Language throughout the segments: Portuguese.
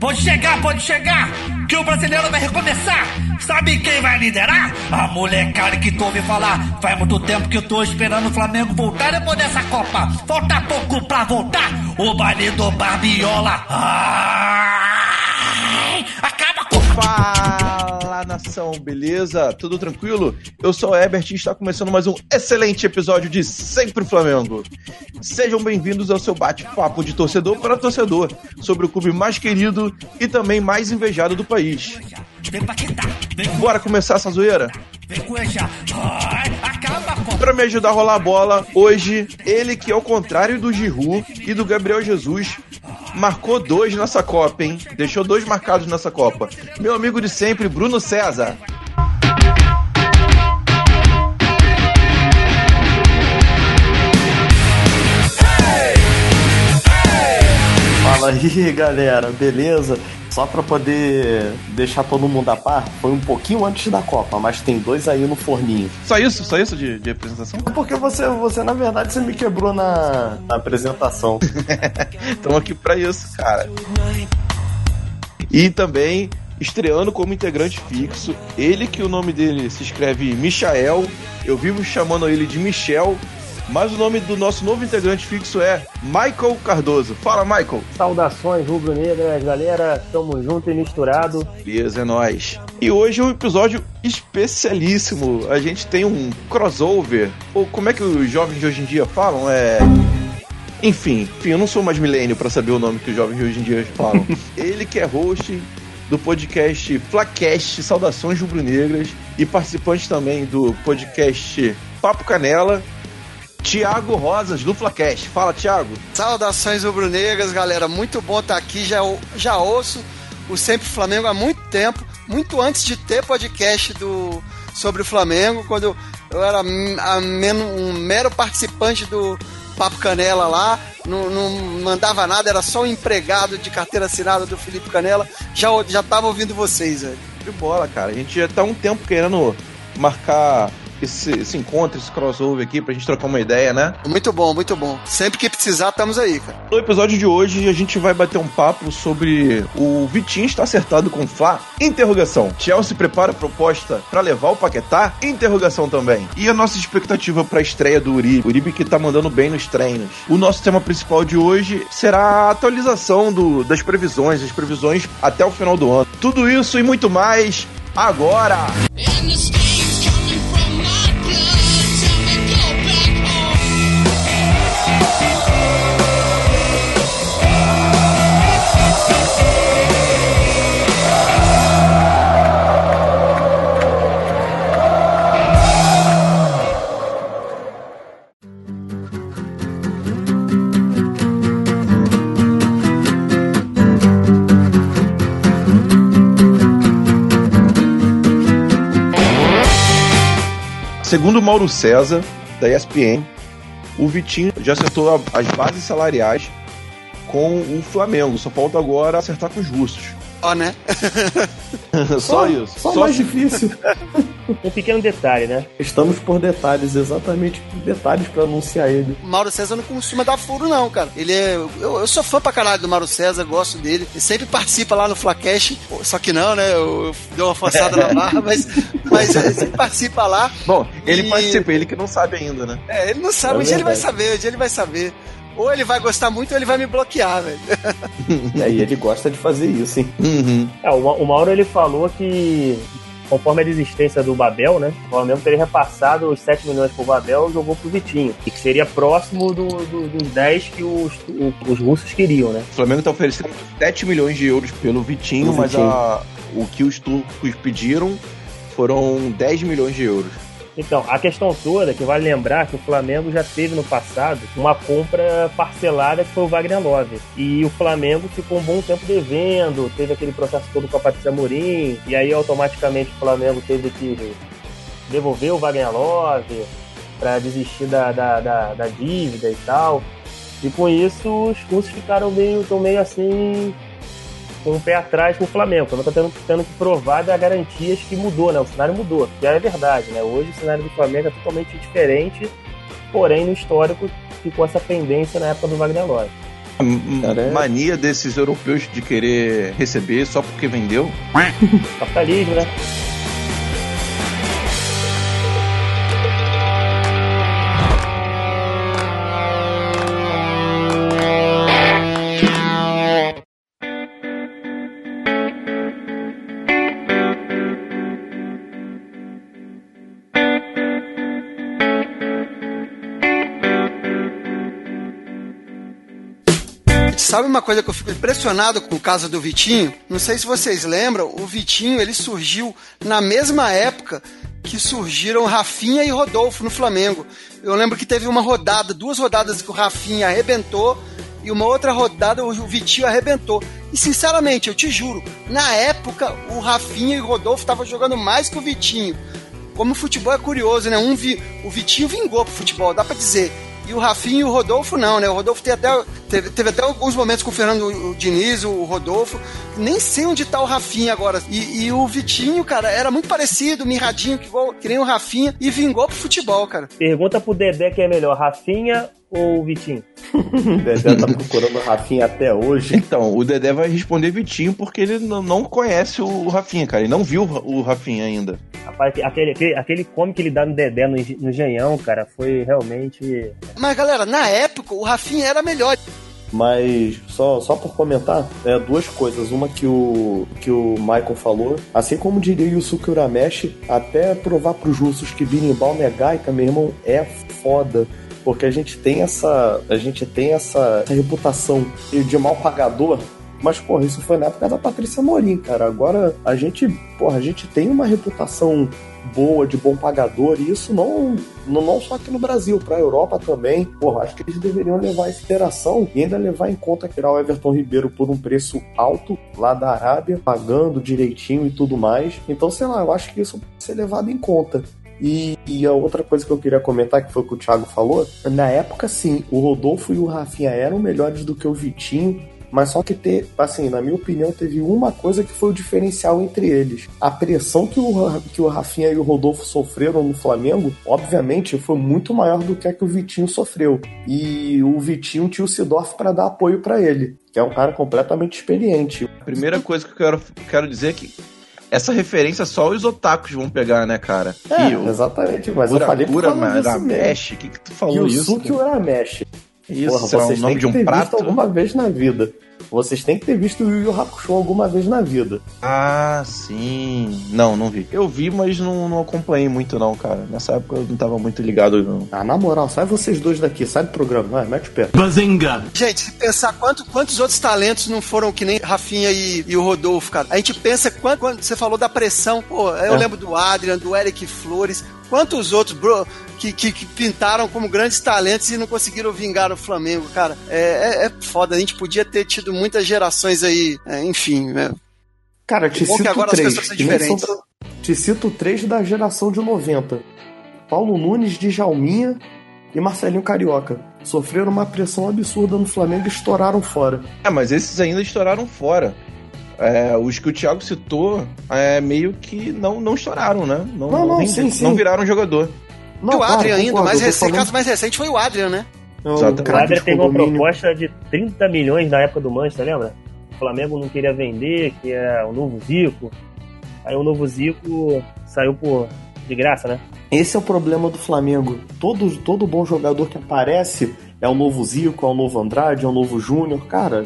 Pode chegar, pode chegar, que o brasileiro vai recomeçar. Sabe quem vai liderar? A molecada que tu ouve falar. Faz muito tempo que eu tô esperando o Flamengo voltar depois dessa Copa. Falta pouco pra voltar. O baile do Barbiola. Ai, acaba com. Fala beleza? Tudo tranquilo? Eu sou o Herbert e está começando mais um excelente episódio de Sempre Flamengo. Sejam bem-vindos ao seu bate-papo de torcedor para torcedor sobre o clube mais querido e também mais invejado do país. Bora começar essa zoeira? vem. Para me ajudar a rolar a bola, hoje, ele que ao contrário do Giroud e do Gabriel Jesus, marcou dois nessa Copa, hein? Deixou dois marcados nessa Copa. Meu amigo de sempre, Bruno César. Fala aí, galera, beleza? Só pra poder deixar todo mundo a par, foi um pouquinho antes da Copa, mas tem dois aí no forninho. Só isso? Só isso de, de apresentação? Porque você, você, na verdade, você me quebrou na, na apresentação. Estamos aqui pra isso, cara. E também estreando como integrante fixo, ele que o nome dele se escreve Michael, eu vivo chamando ele de Michel, mas o nome do nosso novo integrante fixo é Michael Cardoso. Fala, Michael. Saudações rubro-negras, galera. Tamo junto e misturado. Beleza, é nóis. E hoje é um episódio especialíssimo. A gente tem um crossover, ou como é que os jovens de hoje em dia falam? É. Enfim, enfim, eu não sou mais milênio pra saber o nome que os jovens de hoje em dia falam. Ele que é host do podcast Flacast Saudações Rubro-Negras e participante também do podcast Papo Canela, Tiago Rosas do Flacast. Fala, Tiago. Saudações rubro-negras, galera. Muito bom estar aqui. Já, já ouço o Sempre Flamengo há muito tempo, muito antes de ter podcast do, sobre o Flamengo, quando eu, eu era a um mero participante do Papo Canela lá, não, não mandava nada, era só um empregado de carteira assinada do Felipe Canela. Já, já tava ouvindo vocês, velho. De bola, cara. A gente já tá um tempo querendo marcar esse, esse encontro, esse crossover aqui pra gente trocar uma ideia, né? Muito bom, muito bom. Sempre que precisar, estamos aí, cara. No episódio de hoje a gente vai bater um papo sobre o Vitinho está acertado com o Fla? Interrogação. Chelsea prepara a proposta pra levar o Paquetá? Interrogação também. E a nossa expectativa pra estreia do Uribe? Uribe que tá mandando bem nos treinos. O nosso tema principal de hoje será a atualização do- das previsões, as previsões até o final do ano. Tudo isso e muito mais agora! Segundo Mauro César, da ESPN, o Vitinho já acertou as bases salariais com o Flamengo. Só falta agora acertar com os russos. Ó, né? Só isso. Só, mais difícil. Um pequeno detalhe, né? Estamos por detalhes, exatamente por detalhes pra anunciar ele. Mauro César não costuma dar furo, não, cara. Ele é. Eu, eu sou fã pra caralho do Mauro César, gosto dele. Ele sempre participa lá no Flacash. Só que não, né? Eu, eu dei uma forçada na barra, mas, mas ele sempre participa lá. Bom, ele E- participa, ele que não sabe ainda, né? É, ele não sabe, É um dia ele vai saber, um dia ele vai saber. Ou ele vai gostar muito ou ele vai me bloquear, velho. E aí ele gosta de fazer isso, hein? Uhum. É, o, Ma- o Mauro ele falou que, conforme a desistência do Babel, né? O Flamengo teria repassado os 7 milhões pro Babel e jogou pro Vitinho. E que seria próximo do, do- dos 10 que os, o- os russos queriam, né? O Flamengo tá oferecendo 7 milhões de euros pelo Vitinho, Pelo mas Vitinho. a- o que os turcos pediram foram 10 milhões de euros. Então, a questão toda é que vale lembrar que o Flamengo já teve no passado uma compra parcelada que foi o Wagner Love. E o Flamengo ficou um bom tempo devendo, teve aquele processo todo com a Patrícia Morim, e aí automaticamente o Flamengo teve que devolver o Wagner Love para desistir da, da, da, da dívida e tal. E com isso os russos ficaram meio, tão meio assim com o pé atrás com o Flamengo. O Flamengo tá tendo, tendo que provar das garantias que mudou, né? O cenário mudou, que é verdade, né? Hoje o cenário do Flamengo é totalmente diferente porém no histórico ficou essa pendência na época do Wagner Love. Cara, é- mania desses europeus de querer receber só porque vendeu. Capitalismo, né? Sabe uma coisa que eu fico impressionado com o caso do Vitinho? Não sei se vocês lembram, o Vitinho ele surgiu na mesma época que surgiram Rafinha e Rodolfo no Flamengo. Eu lembro que teve uma rodada, duas rodadas que o Rafinha arrebentou e uma outra rodada o Vitinho arrebentou. E sinceramente, eu te juro, na época o Rafinha e o Rodolfo estavam jogando mais que o Vitinho. Como o futebol é curioso, né? Um vi, o Vitinho vingou pro futebol, dá pra dizer. E o Rafinha e o Rodolfo não, né? O Rodolfo tem até, teve, teve até alguns momentos com o Fernando Diniz, o Rodolfo. Nem sei onde tá o Rafinha agora. E, e o Vitinho, cara, era muito parecido, mirradinho, que, igual, que nem o Rafinha, e vingou pro futebol, cara. Pergunta pro Dedé quem é melhor, Rafinha ou Vitinho? O Dedé tá procurando o Rafinha até hoje. Então, o Dedé vai responder Vitinho porque ele não conhece o Rafinha, cara. Ele não viu o Rafinha ainda. Rapaz, aquele, aquele, aquele come que ele dá no Dedé no, no Janhão, cara, foi realmente. Mas, galera, na época o Rafinha era melhor. Mas só, só por comentar, é, duas coisas. Uma que o, que o Michael falou, assim como diria Yusuke Urameshi, até provar pros russos que Birimbau é gaita, meu irmão, é foda. Porque a gente tem essa. A gente tem essa, essa reputação de mal pagador. Mas, porra, isso foi na época da Patrícia Morim, cara. Agora a gente, porra, a gente tem uma reputação boa, de bom pagador, e isso não, não, não só aqui no Brasil, pra Europa também. Porra, acho que eles deveriam levar em consideração e ainda levar em conta tirar o Everton Ribeiro por um preço alto lá da Arábia, pagando direitinho e tudo mais. Então, sei lá, eu acho que isso pode ser levado em conta. E, e a outra coisa que eu queria comentar, que foi o que o Thiago falou, na época, sim, o Rodolfo e o Rafinha eram melhores do que o Vitinho, mas só que ter, assim, na minha opinião, teve uma coisa que foi o diferencial entre eles. A pressão que o, que o Rafinha e o Rodolfo sofreram no Flamengo, obviamente, foi muito maior do que a que o Vitinho sofreu. E o Vitinho tinha o Sidorf para dar apoio para ele, que é um cara completamente experiente. A primeira coisa que eu quero, quero dizer é que essa referência só os otakus vão pegar, né, cara? É, e exatamente, mas eu Ura, falei por Ura causa disso mesmo. Maramesh, o que, que tu falou isso? Yusuke Urameshi. Isso, Porra, será o nome de um prato? alguma vez na vida. Vocês têm que ter visto o Yu Yu Hakusho alguma vez na vida. Ah, sim. Não, não vi. Eu vi, mas não, não acompanhei muito, não, cara. Nessa época eu não tava muito ligado, não. Ah, na moral, sai vocês dois daqui, sai do programa, vai, mete o pé. Gente, se pensar quanto, quantos outros talentos não foram que nem Rafinha e, e o Rodolfo, cara. A gente pensa quando, quando você falou da pressão, pô, eu É. lembro do Adrian, do Eric Flores, quantos outros, bro, que, que, que pintaram como grandes talentos e não conseguiram vingar o Flamengo, cara. É, é, é foda, a gente podia ter tido muitas gerações aí, é, enfim, né? Cara, te que cito agora as três. são Te cito três da geração de 90. Paulo Nunes, Djalminha e Marcelinho Carioca. Sofreram uma pressão absurda no Flamengo e estouraram fora. É, mas esses ainda estouraram fora. É, os que o Thiago citou, é, meio que não, não estouraram, né? Não, Não, não, nem- sim, sim. não viraram jogador. e o claro, Adrian ainda, concordo, mais recente, falando- caso mais recente foi o Adrian, né? Exatamente. O Adler de teve uma proposta de 30 milhões na época do Manchester, lembra? O Flamengo não queria vender, que é o novo Zico. Aí o novo Zico saiu por de graça, né? Esse é o problema do Flamengo. Todo, todo bom jogador que aparece é o novo Zico, é o novo Andrade, é o novo Júnior. Cara,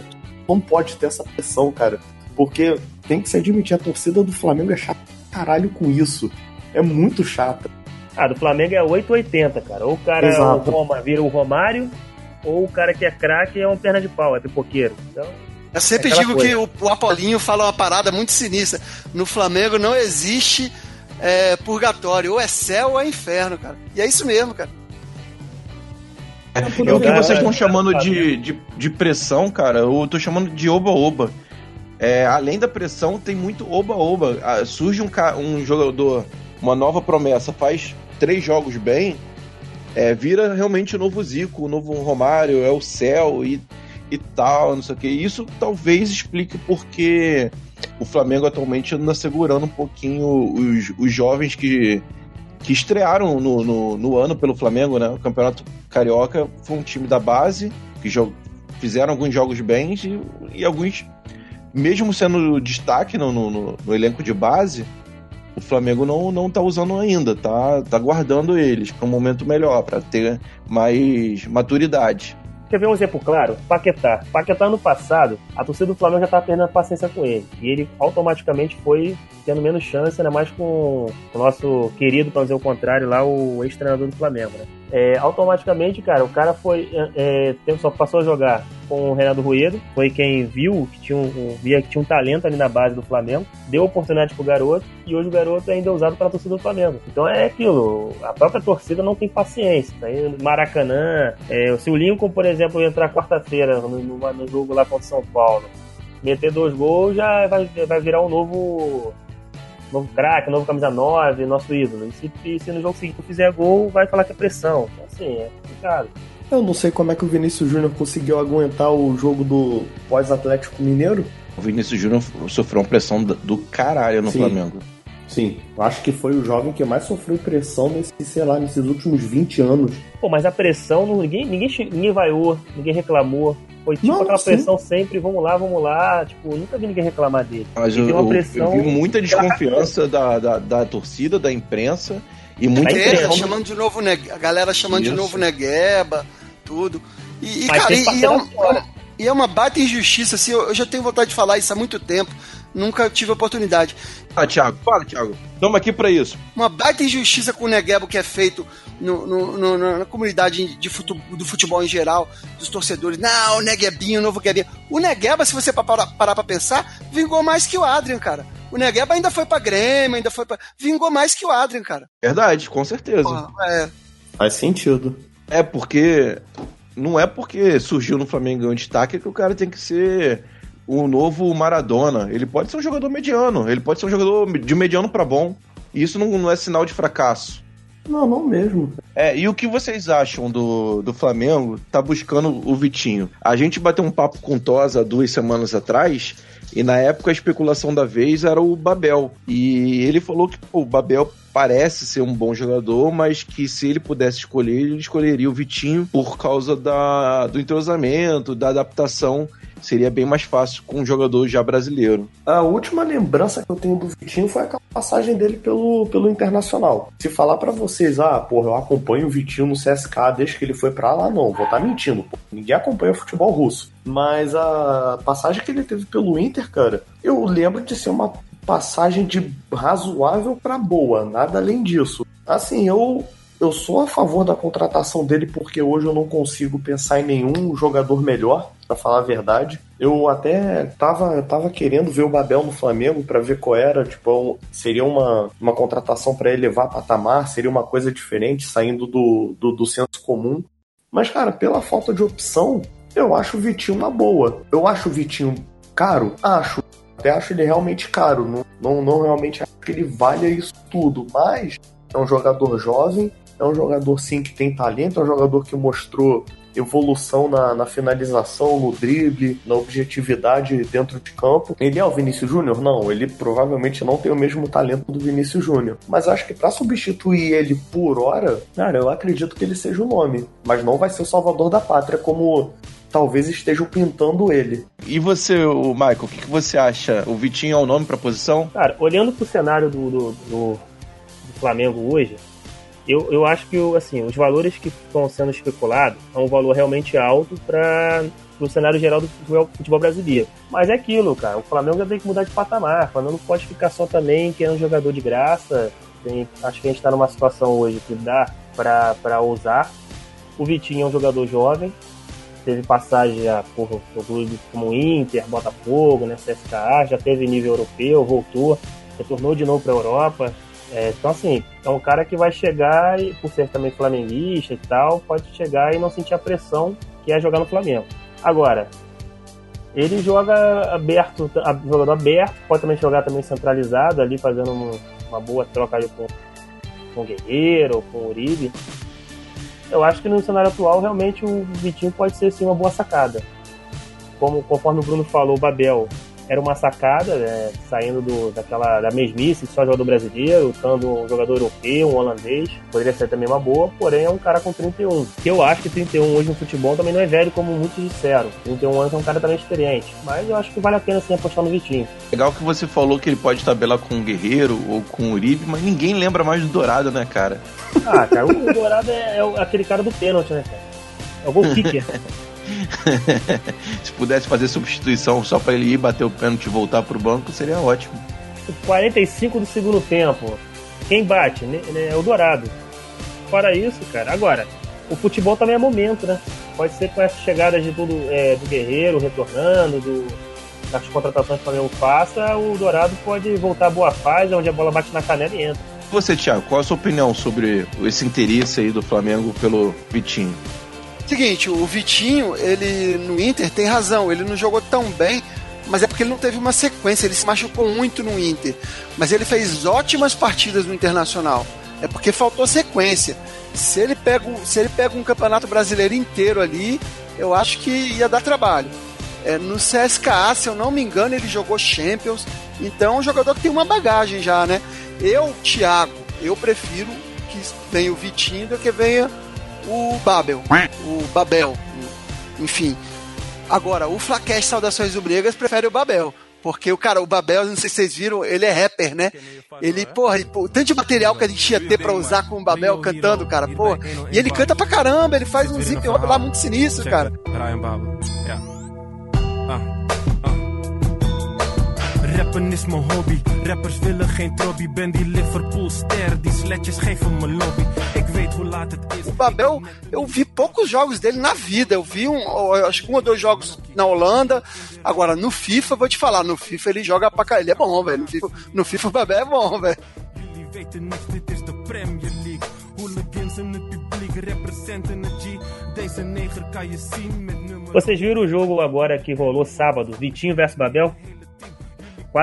não pode ter essa pressão, cara. Porque tem que se admitir, a torcida do Flamengo é chata pra caralho com isso. É muito chata. Ah, do Flamengo é 880, cara. Ou o cara é o Roma, vira o Romário, ou o cara que é craque é um perna de pau, é pipoqueiro. Então, Eu sempre Aquela digo coisa. que o, o Apolinho fala uma parada muito sinistra. No Flamengo não existe é, purgatório, ou é céu ou é inferno, cara. E é isso mesmo, cara. É o que vocês estão é, chamando é, de, de, de pressão, cara. Eu tô chamando de oba-oba. É, além da pressão, tem muito oba-oba. Ah, surge um, um jogador, uma nova promessa, faz três jogos bem, é, vira realmente o novo Zico, o novo Romário, é o céu e, e tal, não sei o que. Isso talvez explique porque o Flamengo atualmente anda segurando um pouquinho os, os jovens que que estrearam no, no, no ano pelo Flamengo, né? O Campeonato Carioca foi um time da base, que fizeram alguns jogos bem e, e alguns, mesmo sendo destaque no, no, no- elenco de base, o Flamengo não, não tá usando ainda, tá, tá guardando eles para um momento melhor, para ter mais maturidade. Quer ver um exemplo claro? Paquetá. Paquetá no passado, a torcida do Flamengo já estava perdendo a paciência com ele. E ele automaticamente foi tendo menos chance, ainda mais com o nosso querido, para dizer o contrário, lá, o ex-treinador do Flamengo, né? É, automaticamente, cara, o cara foi. É, tem- só passou a jogar com o Renato Ruedo, foi quem viu que tinha um, via que tinha um talento ali na base do Flamengo, deu oportunidade pro garoto e hoje o garoto ainda é usado pela torcida do Flamengo. Então é aquilo, a própria torcida não tem paciência. Tá Maracanã, é, se o Lincoln, por exemplo, entrar quarta-feira no, no- no jogo lá contra o São Paulo, meter dois gols, já vai, vai virar um novo novo craque, novo camisa 9, nosso ídolo. E se, se no jogo seguinte fizer gol, vai falar que é pressão. Então, assim, é complicado. Eu não sei como é que o Vinícius Júnior conseguiu aguentar o jogo do pós-Atlético Mineiro. O Vinícius Júnior sofreu uma pressão do- caralho no Sim. Flamengo. Sim, eu acho que foi o jovem que mais sofreu pressão nesse, sei lá, nesses últimos 20 anos. Pô, mas a pressão, ninguém, ninguém, ninguém vaiou, ninguém reclamou. Foi tipo Não, aquela sim. pressão sempre, vamos lá, vamos lá. Tipo, nunca vi ninguém reclamar dele. Mas eu, uma pressão- eu vi muita desconfiança da, da, da torcida, da imprensa e muita do- chamando de novo Neg- a galera chamando de Isso. novo Negueba, tudo. E, e, cara, e, e é, um- e é uma baita injustiça, assim, eu, eu já tenho vontade de falar isso há muito tempo, nunca tive oportunidade. Ah, Thiago, fala, Thiago. Estamos aqui pra isso. Uma baita injustiça com o Negueba que é feito no, no- no- na, comunidade de futu- do futebol em geral, dos torcedores. Não, o Neguebinho, o novo Neguebinha. O Negueba, se você pa- parar, parar pra pensar, vingou mais que o Adrian, cara. O Negueba ainda foi pra Grêmio, ainda foi pra... Vingou mais que o Adrian, cara. Verdade, com certeza. Porra, é. Faz sentido. É porque. Não é porque surgiu no Flamengo ganhou destaque que o cara tem que ser o novo Maradona. Ele pode ser um jogador mediano. Ele pode ser um jogador de mediano pra bom. E isso não, não é sinal de fracasso. Não, não mesmo. É, e o que vocês acham do, do Flamengo tá buscando o Vitinho? A gente bateu um papo com o Tosa duas semanas atrás, e na época a especulação da vez era o Babel. E ele falou que pô, o Babel parece ser um bom jogador, mas que se ele pudesse escolher, ele escolheria o Vitinho por causa da, do entrosamento, da adaptação. Seria bem mais fácil com um jogador já brasileiro. A última lembrança que eu tenho do Vitinho foi aquela passagem dele pelo, pelo Internacional. Se falar pra vocês, ah, porra, eu acompanho o Vitinho no CSK desde que ele foi pra lá, não, vou estar mentindo. Pô. Ninguém acompanha futebol russo. Mas a passagem que ele teve pelo Inter, cara, eu lembro de ser uma passagem de razoável pra boa, nada além disso. Assim, eu eu sou a favor da contratação dele porque hoje eu não consigo pensar em nenhum jogador melhor, pra falar a verdade. Eu até tava, tava querendo ver o Babel no Flamengo pra ver qual era, tipo, seria uma, uma contratação pra elevar patamar, seria uma coisa diferente, saindo do, do, do senso comum. Mas, cara, pela falta de opção, eu acho o Vitinho uma boa. Eu acho o Vitinho caro? Acho. Até acho ele realmente caro. Não, não, não realmente acho que ele valha isso tudo. Mas é um jogador jovem, é um jogador sim que tem talento, é um jogador que mostrou evolução na, na finalização, no drible, na objetividade dentro de campo. Ele é o Vinícius Júnior? Não, ele provavelmente não tem o mesmo talento do Vinícius Júnior. Mas acho que pra substituir ele por hora, cara, eu acredito que ele seja o nome. Mas não vai ser o salvador da pátria como talvez estejam pintando ele. E você, o Michael, o que, que você acha? O Vitinho é o nome pra posição? Cara, olhando pro cenário do, do, do- do Flamengo hoje, eu, eu acho que o- assim, os valores que estão sendo especulados é um valor realmente alto para o cenário geral do futebol, futebol brasileiro. Mas é aquilo, cara. O Flamengo já tem que mudar de patamar. O Flamengo não pode ficar só também querendo jogador de graça. Tem- acho que a gente está numa situação hoje que dá para ousar. O Vitinho é um jogador jovem, teve passagem já por, por clubes como Inter, Botafogo, né, CSKA, já teve nível europeu, voltou, retornou de novo para a Europa. É, então, assim, é um cara que vai chegar, e por ser também flamenguista e tal, pode chegar e não sentir a pressão que é jogar no Flamengo. Agora, ele joga aberto, jogador aberto, pode também jogar também centralizado ali, fazendo um- uma boa troca ali com, com o Guerreiro, com o Uribe. Eu acho que no cenário atual, realmente, o Vitinho pode ser sim uma boa sacada. Como, conforme o Bruno falou, o Babel era uma sacada, né, saindo do, daquela da mesmice de só jogador brasileiro, usando um jogador europeu, um holandês, poderia ser também uma boa, porém é um cara com 31. Que eu acho que 31 hoje no futebol também não é velho, como muitos disseram. 31 anos é um cara também experiente, mas eu acho que vale a pena sim apostar no Vitinho. Legal que você falou que ele pode tabelar com o Guerreiro ou com o Uribe, mas ninguém lembra mais do Dourado, né, cara? Ah, cara, o Dourado é, é aquele cara do pênalti, né, cara? É o gol kicker. Se pudesse fazer substituição só pra ele ir bater o pênalti e voltar pro banco, seria ótimo. 45 do segundo tempo. Quem bate? né, né, É o Dourado. Fora isso, cara, agora, o futebol também é momento, né? Pode ser com essas chegadas de tudo é, do Guerreiro retornando, do, das contratações que o Flamengo faça, o Dourado pode voltar à boa fase, onde a bola bate na canela e entra. Você, Thiago, qual a sua opinião sobre esse interesse aí do Flamengo pelo Vitinho? Seguinte, o Vitinho, ele no Inter tem razão, ele não jogou tão bem, mas é porque ele não teve uma sequência, ele se machucou muito no Inter. Mas ele fez ótimas partidas no Internacional. É porque faltou sequência. Se ele pega, se ele pega um campeonato brasileiro inteiro ali, eu acho que ia dar trabalho. É, no CSKA, se eu não me engano, ele jogou Champions. Então é um jogador que tem uma bagagem já, né? Eu, Thiago, eu prefiro que venha o Vitinho do que venha o Babel. O Babel. Enfim. Agora, o Flaquete Saudações Rubro-Negras prefere o Babel. Porque o cara, o Babel, não sei se vocês viram, ele é rapper, né? Ele, porra, ele- pô, o tanto de material que a gente ia ter pra usar com o Babel cantando, cara, porra. E ele canta pra caramba, ele faz um zip hop lá muito sinistro, cara. Babel. Rappen is mijn hobby. Rappers willen geen trobby. Ben die Liverpool-ster. Die sletjes geven me lobby. Ik weet hoe laat het is. O Babel, eu vi poucos jogos dele na vida. Eu vi um, acho que um ou dois jogos na Holanda. Agora, no FIFA, vou te falar, no FIFA ele joga pra caralho. Ele é bom, velho. No FIFA, no FIFA o Babel é bom, velho. Jullie weten niks, dit is de Premier League. Hooligans en het publiek representen het G. Deze neger kan je zien met nummer. Vocês viram o jogo agora que rolou sábado, Vitinho versus Babel?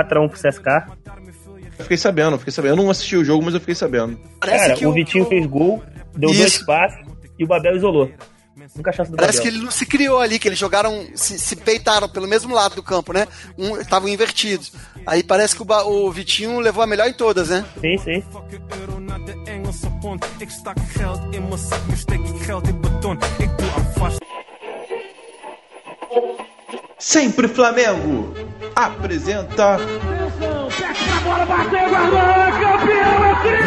4x1 pro CSK. Eu fiquei sabendo, eu fiquei sabendo. Eu não assisti o jogo, mas eu fiquei sabendo. Parece Cara, que o Vitinho fez gol, deu Isso. dois passes e o Babel isolou. Nunca chance do Parece que ele não se criou ali, que eles jogaram, se, se peitaram pelo mesmo lado do campo, né? Um, Estavam invertidos. Aí parece que o, o Vitinho levou a melhor em todas, né? Sim, sim. Sempre Flamengo apresenta.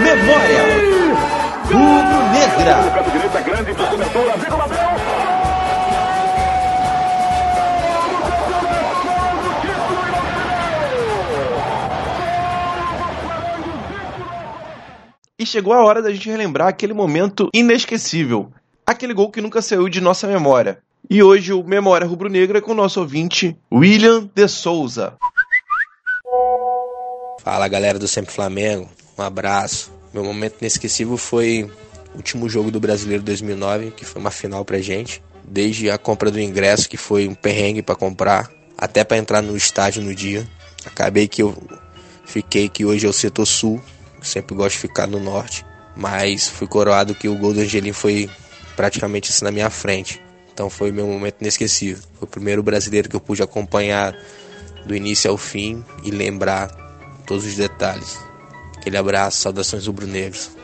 Memória Rubro-Negra. E chegou a hora da gente relembrar aquele momento inesquecível. Aquele gol que nunca saiu de nossa memória. E hoje o Memória Rubro-Negra é com o nosso ouvinte, William de Souza. Fala galera do Sempre Flamengo, um abraço. Meu momento inesquecível foi o último jogo do Brasileiro 2009, que foi uma final pra gente. Desde a compra do ingresso, que foi um perrengue pra comprar, até pra entrar no estádio no dia. Acabei que eu fiquei que hoje é o setor sul, sempre gosto de ficar no norte, mas fui coroado que o gol do Angelim foi praticamente assim na minha frente. Então foi meu momento inesquecível. Foi o primeiro brasileiro que eu pude acompanhar do início ao fim e lembrar todos os detalhes. Aquele abraço, saudações rubro-negros.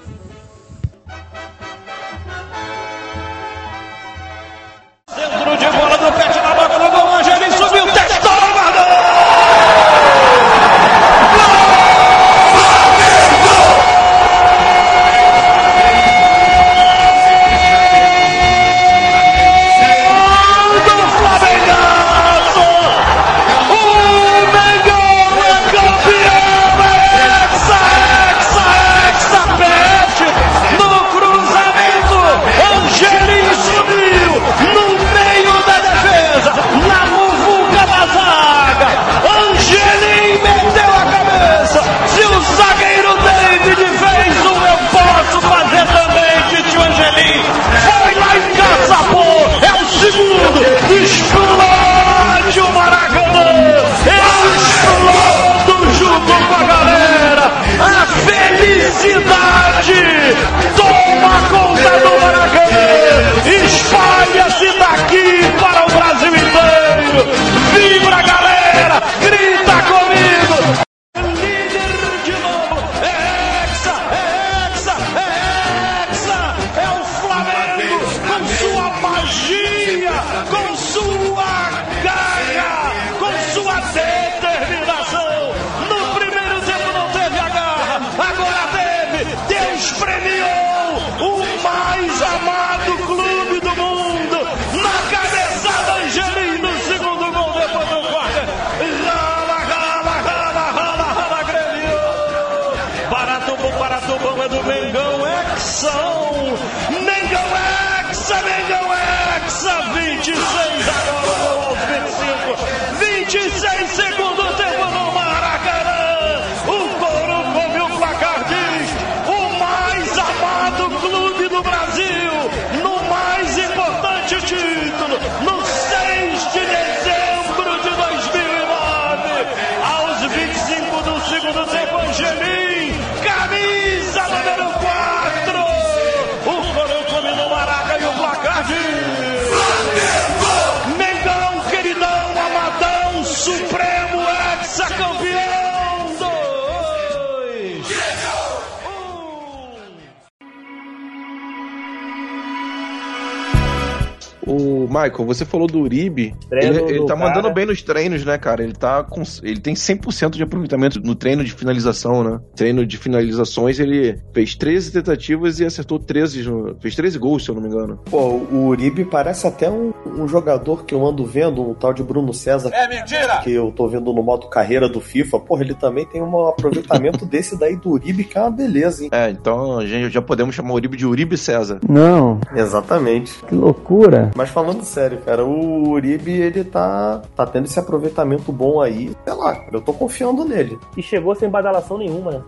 Michael, você falou do Uribe. Treino Ele, ele do tá cara. mandando bem nos treinos, né, cara? Ele tá com. Ele tem 100% de aproveitamento no treino de finalização, né? Treino de finalizações, ele fez 13 tentativas e acertou 13. no- Fez 13 gols, se eu não me engano. Pô, o Uribe parece até um, um jogador que eu ando vendo, um tal de Bruno César. É mentira! Que eu tô vendo no modo carreira do FIFA. Porra, ele também tem um aproveitamento desse daí do Uribe, que é uma beleza, hein? É, então a gente já podemos chamar o Uribe de Uribe César. Não, Exatamente. que loucura. Mas falando sério, cara, o Uribe, ele tá, tá tendo esse aproveitamento bom aí. Sei lá, cara, eu tô confiando nele. E chegou sem badalação nenhuma, né?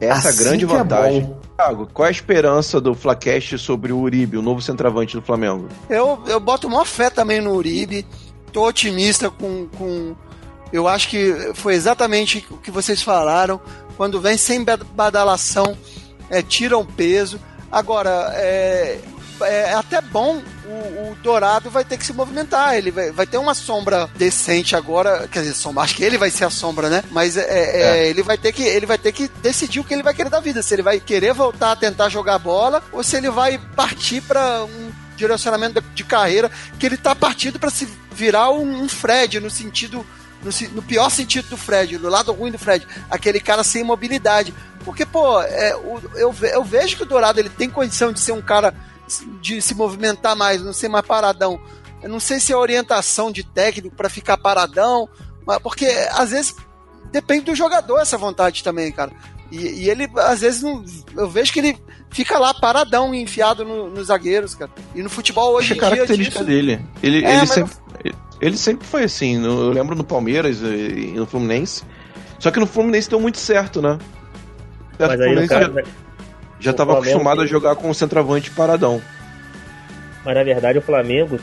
Essa é Assim grande é vantagem. bom. Thiago, qual é a esperança do Flacast sobre o Uribe, o novo centroavante do Flamengo? Eu, eu boto maior fé também no Uribe. Tô otimista com, com. Eu acho que foi exatamente o que vocês falaram. Quando vem sem ba- badalação, é, tira um peso. Agora, é, é até bom o, o Dourado vai ter que se movimentar. Ele vai, vai ter uma sombra decente agora. Quer dizer, sombra, acho que ele vai ser a sombra, né? Mas é, é, ele vai ter que ele vai ter que decidir o que ele vai querer da vida. Se ele vai querer voltar a tentar jogar bola ou se ele vai partir para um direcionamento de- carreira que ele tá partindo para se virar um, um Fred no sentido no, no pior sentido do Fred, no lado ruim do Fred, aquele cara sem mobilidade. Porque, pô, é, o- eu, eu vejo que o Dourado ele tem condição de ser um cara de se movimentar mais, não ser mais paradão. Eu não sei se é orientação de técnico para ficar paradão, mas porque às vezes depende do jogador essa vontade também, cara. E, e ele, às vezes, não, eu vejo que ele fica lá paradão, enfiado no- nos zagueiros, cara. E no futebol hoje que é dia. característica disso- dele. Ele, É, ele, sempre, ele sempre foi assim. no- Eu lembro no Palmeiras e no Fluminense. Só que no Fluminense deu muito certo, né? Mas o aí, no caso, já, já o tava Flamengo acostumado a jogar com o centroavante paradão. mas na verdade o Flamengo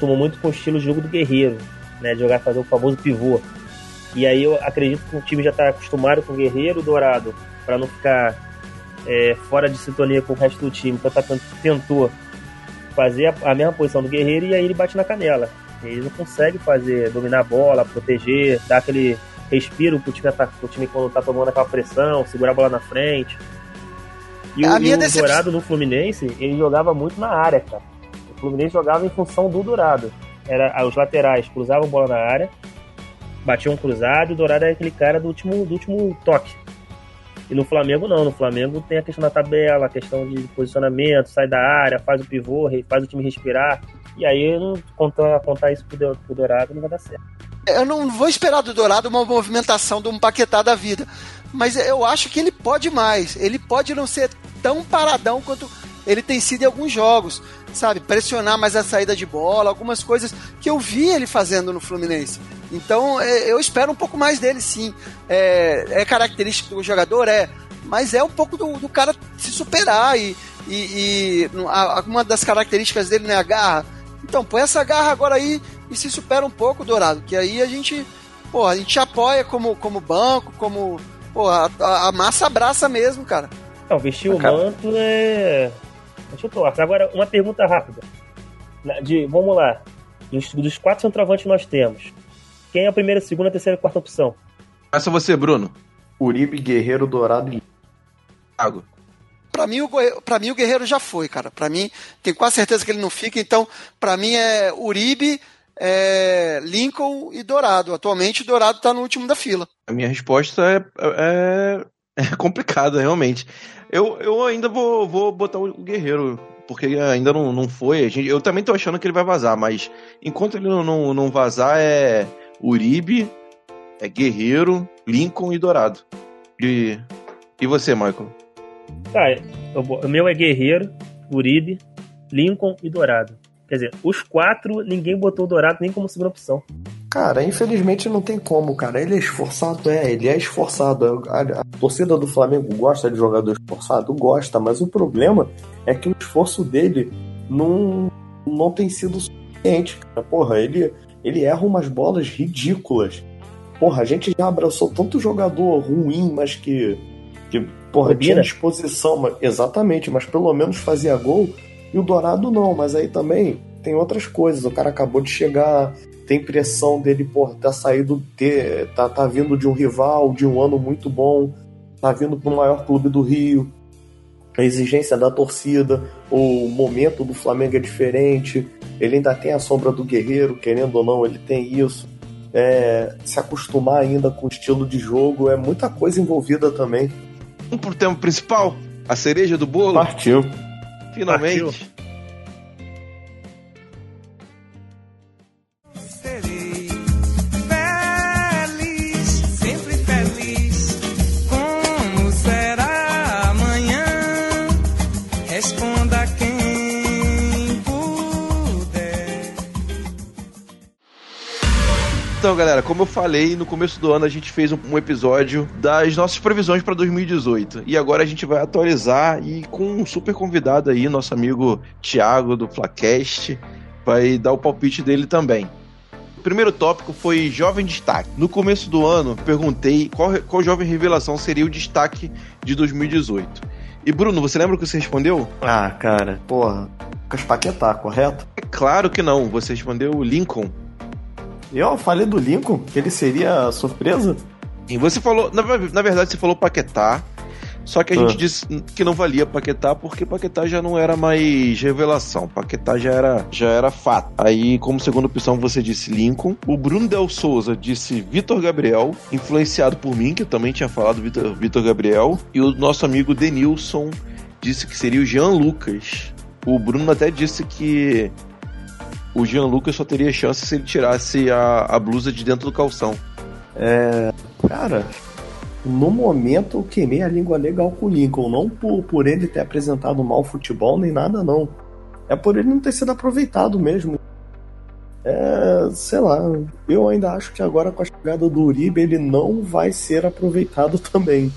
tomou muito com o estilo de jogo do Guerreiro, né? De jogar fazer o famoso pivô. E aí eu acredito que o time já está acostumado com o Guerreiro Dourado, para não ficar é, fora de sintonia com o resto do time. Então tá, tentou fazer a, a mesma posição do Guerreiro e aí ele bate na canela. Ele não consegue fazer, dominar a bola, proteger, dar aquele respiro pro time, pro time quando tá tomando aquela pressão, segurar a bola na frente. E o, e Dourado no Fluminense, ele jogava muito na área, cara. O Fluminense jogava em função do Dourado. Era, ah, os laterais cruzavam bola na área, batiam um cruzado e o Dourado era aquele cara do último, do último toque. E no Flamengo não, no Flamengo tem a questão da tabela, a questão de posicionamento, sai da área, faz o pivô, faz o time respirar. E aí contar, contar isso pro pro Dourado não vai dar certo. Eu não vou esperar do Dourado uma movimentação de um Paquetá da vida. Mas eu acho que ele pode mais. Ele pode não ser tão paradão quanto ele tem sido em alguns jogos. Sabe? Pressionar mais a saída de bola, algumas coisas que eu vi ele fazendo no Fluminense. Então é, eu espero um pouco mais dele, sim. É, é característico do jogador? É. Mas é um pouco do, do cara se superar. E, e, e uma das características dele não é a garra. Então, põe essa garra agora aí e se supera um pouco, Dourado, que aí a gente, a gente apoia como, como banco, como, pô, a, a- a massa abraça mesmo, cara. Não, vestir o manto é. Deixa eu tocar. Agora, uma pergunta rápida. De, vamos lá. Dos, dos quatro centroavantes que nós temos, quem é a primeira, segunda, terceira e quarta opção? Essa você, Bruno. Uribe, Guerreiro, Dourado e Thiago. Pra mim, o, pra mim, o Guerreiro já foi, cara. Pra mim, tenho quase certeza que ele não fica. Então, pra mim é Uribe, é Lincoln e Dourado. Atualmente, o Dourado tá no último da fila. A minha resposta é, é, é complicada, realmente. Eu, eu ainda vou, vou botar o Guerreiro, porque ainda não, não foi. Eu também tô achando que ele vai vazar, mas enquanto ele não, não, não vazar, é Uribe, é Guerreiro, Lincoln e Dourado. E, e você, Michael? Tá, eu bo- o meu é Guerreiro, Uribe, Lincoln e Dourado. Quer dizer, os quatro, ninguém botou o Dourado nem como segunda opção. Cara, infelizmente não tem como, cara. Ele é esforçado, é, ele é esforçado. A, a torcida do Flamengo gosta de jogador esforçado? Gosta, mas o problema é que o esforço dele não, não tem sido suficiente, cara. Porra, ele, ele erra umas bolas ridículas. Porra, a gente já abraçou tanto jogador ruim, mas que, que porra, tinha disposição, mas, exatamente, mas pelo menos fazia gol. E o Dourado não, mas aí também tem outras coisas. O cara acabou de chegar, tem pressão dele, porra, tá saído, ter, tá, tá vindo de um rival, de um ano muito bom, tá vindo pro maior clube do Rio. A exigência da torcida, o momento do Flamengo é diferente. Ele ainda tem a sombra do Guerreiro, querendo ou não, ele tem isso. É, se acostumar ainda com o estilo de jogo, é muita coisa envolvida também. Um pro tema principal, a cereja do bolo, Partiu. finalmente. Serei galera, como eu falei, no começo do ano a gente fez um, episódio das nossas previsões para 2018. E agora a gente vai atualizar e com um super convidado aí, nosso amigo Thiago do Flacast, vai dar o palpite dele também. O primeiro tópico foi jovem destaque. No começo do ano, perguntei qual, qual jovem revelação seria o destaque de 2018. E Bruno, você lembra o que você respondeu? Ah, cara, porra. Lucas Paquetá, correto? É claro que não, você respondeu Lincoln. Eu falei do Lincoln, que ele seria surpresa? E você falou, na, na verdade, você falou Paquetá, só que a Ah. gente disse que não valia Paquetá porque Paquetá já não era mais revelação, Paquetá já era, já era fato. Aí, como segunda opção, você disse Lincoln. O Bruno Del Souza disse Vitor Gabriel, influenciado por mim, que eu também tinha falado Vitor Gabriel. E o nosso amigo Denilson disse que seria o Jean Lucas. O Bruno até disse que o Jean Lucas só teria chance se ele tirasse a, a blusa de dentro do calção. Cara, no momento eu queimei a língua legal com o Lincoln. Não por, por ele ter apresentado mal futebol nem nada, não. É por ele não ter sido aproveitado mesmo. É, sei lá, eu ainda acho que agora com a chegada do Uribe ele não vai ser aproveitado também.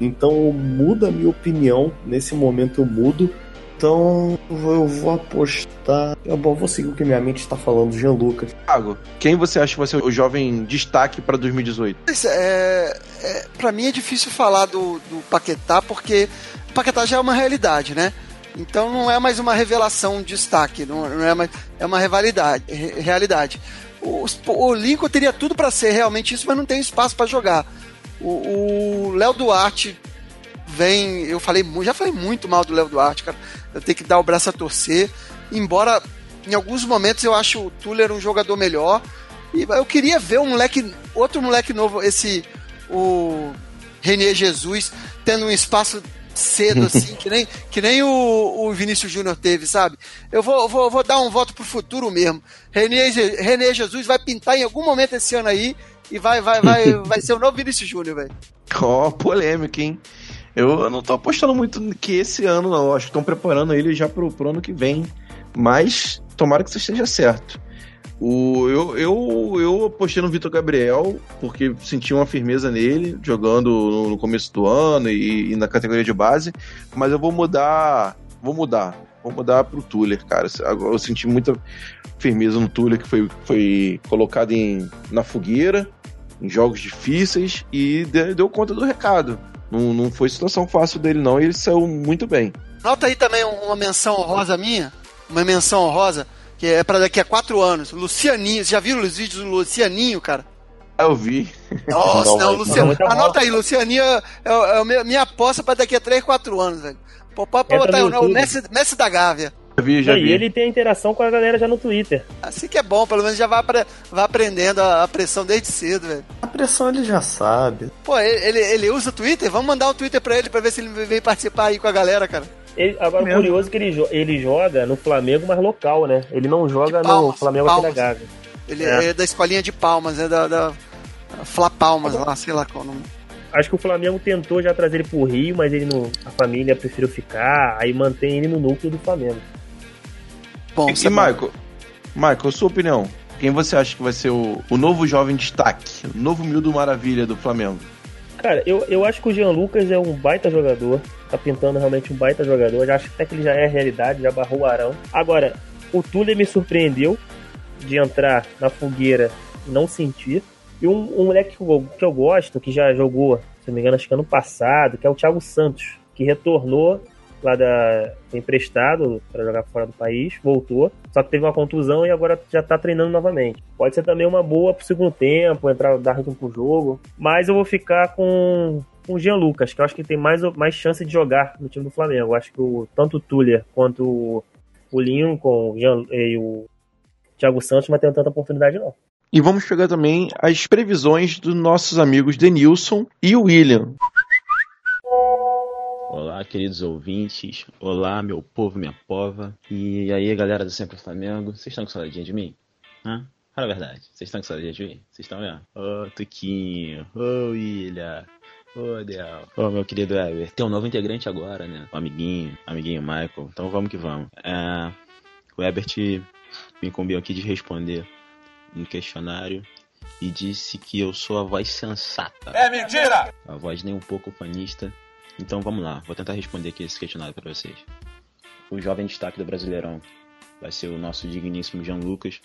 Então muda a minha opinião, nesse momento eu mudo. Então eu vou apostar. Eu vou vou seguir o que minha mente está falando, Jean Lucas. Thiago, quem você acha que vai ser o jovem destaque para 2018? Mas, É, é, para mim é difícil falar do, do Paquetá, porque o Paquetá já é uma realidade, né? Então não é mais uma revelação de destaque, não, não é mais é uma rivalidade, re- realidade. O, o Lincoln teria tudo para ser realmente isso, mas não tem espaço para jogar. O Léo Duarte vem, eu falei, já falei muito mal do Léo Duarte, cara. Eu tenho que dar o braço a torcer, embora em alguns momentos eu acho o Tuller um jogador melhor. E eu queria ver um moleque, outro moleque novo, esse o Renier Jesus tendo um espaço cedo assim, que nem, que nem o, o Vinícius Júnior teve, sabe? Eu vou, vou, vou dar um voto pro futuro mesmo. Je- Renier Jesus vai pintar em algum momento esse ano aí e vai vai vai vai ser o novo Vinícius Júnior, velho. Ó, polêmica, hein? Eu não tô apostando muito que esse ano, não. Acho que estão preparando ele já pro, pro ano que vem. Mas tomara que isso esteja certo. O, eu, eu, eu apostei no Vitor Gabriel, porque senti uma firmeza nele, jogando no, no começo do ano e, e na categoria de base. Mas eu vou mudar. Vou mudar. Vou mudar pro Tuller, cara. Agora Eu senti muita firmeza no Tuller, que foi, foi colocado em, na fogueira, em jogos difíceis, e de- deu conta do recado. Não, não foi situação fácil dele, não, e ele saiu muito bem. Nota aí também uma menção honrosa minha, uma menção honrosa, que é pra daqui a quatro anos. Lucianinho, vocês já viram os vídeos do Lucianinho, cara? Ah, eu vi. Nossa, Não, não, Luciano. não, Anota aí, Lucianinho é, é, é a minha, aposta pra daqui a 3, 4 anos, velho. Pô, pode botar aí o. Messi, Messi da Gávea. Já vi, já e vi. ele tem interação com a galera já no Twitter. Assim que é bom, pelo menos já vai, apre- vai aprendendo a, a pressão desde cedo, velho. A pressão ele já sabe. Pô, ele, ele, ele usa o Twitter? Vamos mandar o Twitter pra ele pra ver se ele vem participar aí com a galera, cara. Ele- agora, Mesmo. curioso é que ele, jo- ele joga no Flamengo, mas local, né? Ele não joga De no Palmas, Flamengo aqui da Palmas. Gávea. Ele É. é, da escolinha de Palmas, é da, da Fla Palmas lá, sei lá qual o nome. Acho que o Flamengo tentou já trazer ele pro Rio, mas ele não, a família preferiu ficar, aí mantém ele no núcleo do Flamengo. Bom, E, isso e. Michael, Michael, sua opinião? Quem você acha que vai ser o, o novo jovem destaque? O novo Mildo Maravilha do Flamengo? Cara, eu, eu acho que o Jean Lucas é um baita jogador. Tá pintando realmente um baita jogador. Já acho até que ele já é realidade, já barrou o Arão. Agora, o Túlio me surpreendeu de entrar na fogueira e não sentir. E um, um moleque que eu, que eu gosto, que já jogou, se não me engano, acho que ano passado, que é o Thiago Santos, que retornou lá da. emprestado para jogar fora do país, voltou, só que teve uma contusão e agora já tá treinando novamente. Pode ser também uma boa pro segundo tempo, entrar, dar ritmo pro jogo, mas eu vou ficar com, o Jean Lucas, que eu acho que tem mais, mais chance de jogar no time do Flamengo. Eu acho que o, tanto o Tuller quanto o, Lincoln o Jean- e o Thiago Santos não ter tanta oportunidade, não. E vamos pegar também as previsões dos nossos amigos Denilson e William. Olá, queridos ouvintes. Olá, meu povo, minha pova. E aí, galera do Sempre Flamengo. Vocês estão com saudadinha de mim? Hã? Fala a verdade. Vocês estão com saudadinha de mim? Vocês estão mesmo? Ô, Tuquinho. Ô, William. Ô, Del. Ô, meu querido Ever. Tem um novo integrante agora, né? O amiguinho. Amiguinho Michael. Então vamos que vamos. É, o Ebert me incumbiu aqui de responder um questionário e disse que eu sou a voz sensata. É mentira! A voz nem um pouco fanista. Então vamos lá, vou tentar responder aqui esse questionário para vocês. O jovem destaque do Brasileirão vai ser o nosso digníssimo Jean Lucas,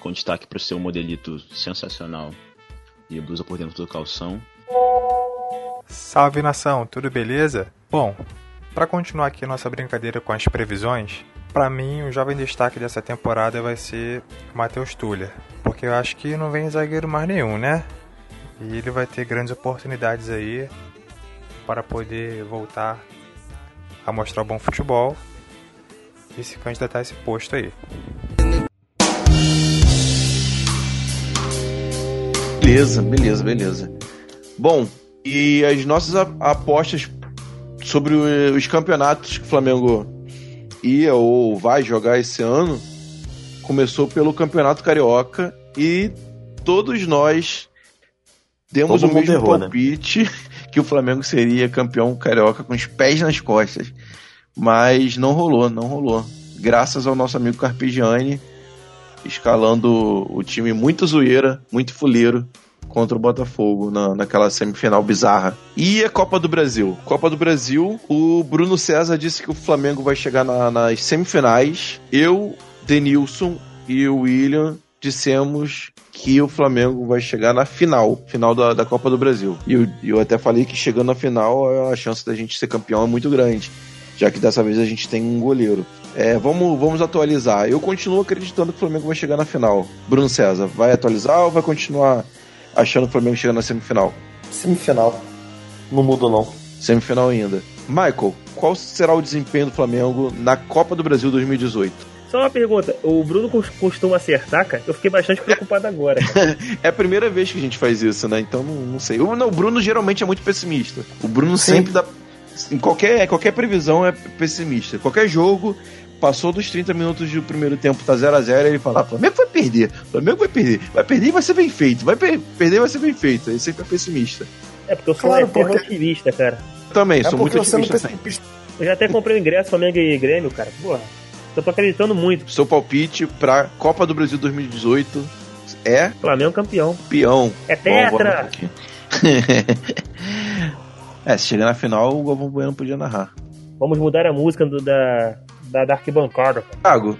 com destaque para o seu modelito sensacional e blusa por dentro do calção. Salve nação, tudo beleza? Bom, para continuar aqui nossa brincadeira com as previsões, para mim o jovem destaque dessa temporada vai ser Matheus Tuller, porque eu acho que não vem zagueiro mais nenhum, né? E ele vai ter grandes oportunidades aí para poder voltar a mostrar bom futebol e se candidatar a esse posto aí. Beleza, beleza, beleza. Bom, e as nossas apostas sobre o- os campeonatos que o Flamengo ia ou vai jogar esse ano começou pelo Campeonato Carioca e todos nós demos Todo o mesmo errou, né? Que o Flamengo seria campeão carioca com os pés nas costas. Mas não rolou, não rolou. Graças ao nosso amigo Carpegiani escalando o time muito zoeira, muito fuleiro contra o Botafogo na, naquela semifinal bizarra. E a Copa do Brasil? Copa do Brasil, o Bruno César disse que o Flamengo vai chegar na- nas semifinais. Eu, Denilson e o William dissemos que o Flamengo vai chegar na final, final da, da Copa do Brasil. E eu, eu até falei que chegando na final a chance da gente ser campeão é muito grande, já que dessa vez a gente tem um goleiro. É, vamos, vamos atualizar. Eu continuo acreditando que o Flamengo vai chegar na final. Bruno César, vai atualizar ou vai continuar achando que o Flamengo chega na semifinal? Semifinal. Não muda não. Semifinal ainda. Michael, qual será o desempenho do Flamengo na Copa do Brasil 2018? Só uma pergunta, o Bruno cos- costuma acertar, cara? Eu fiquei bastante preocupado agora. É a primeira vez que a gente faz isso, né? Então não, não sei. O, não, o Bruno geralmente é muito pessimista. O Bruno sempre dá. Em qualquer, qualquer previsão é pessimista. Qualquer jogo, passou dos 30 minutos do primeiro tempo, tá 0x0, ele fala: "Ah, Flamengo vai perder, Flamengo vai perder, vai perder e vai ser bem feito, vai per- perder e vai ser bem feito. Ele sempre é pessimista. É porque eu sou Claro, um porque- otimista, cara. Eu também, É sou muito não otimista sempre. Eu já até comprei o ingresso Flamengo e Grêmio, cara. Porra, eu tô acreditando muito. Seu palpite pra Copa do Brasil 2018 é Flamengo campeão. peão. É Bom, tetra! aqui. é, se chegar na final, o Galvão Bueno podia narrar. Vamos mudar a música do, da, da, da arquibancada. Thiago,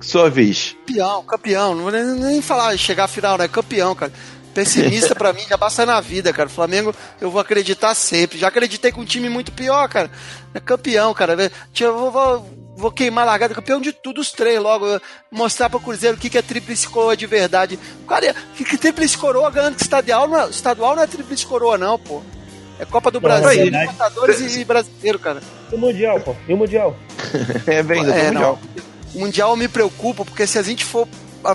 sua vez. Campeão, campeão. Não vou nem, nem falar chegar à final, né? Campeão, cara. Pessimista pra mim já basta na vida, cara. Flamengo eu vou acreditar sempre. Já acreditei com um time muito pior, cara. É campeão, cara. Vou, vou, vou queimar a largada. Campeão de tudo, os três logo. Mostrar pro Cruzeiro o que, que é tríplice coroa de verdade. Cara, que, que tríplice coroa ganhando estadual não é, estadual não é tríplice coroa, não, pô. É Copa do Brasil, aí, né? Libertadores e Brasileiro, cara. E o Mundial, pô? E o Mundial? É, vem, ainda É, tem mundial. O Mundial me preocupa, porque se a gente for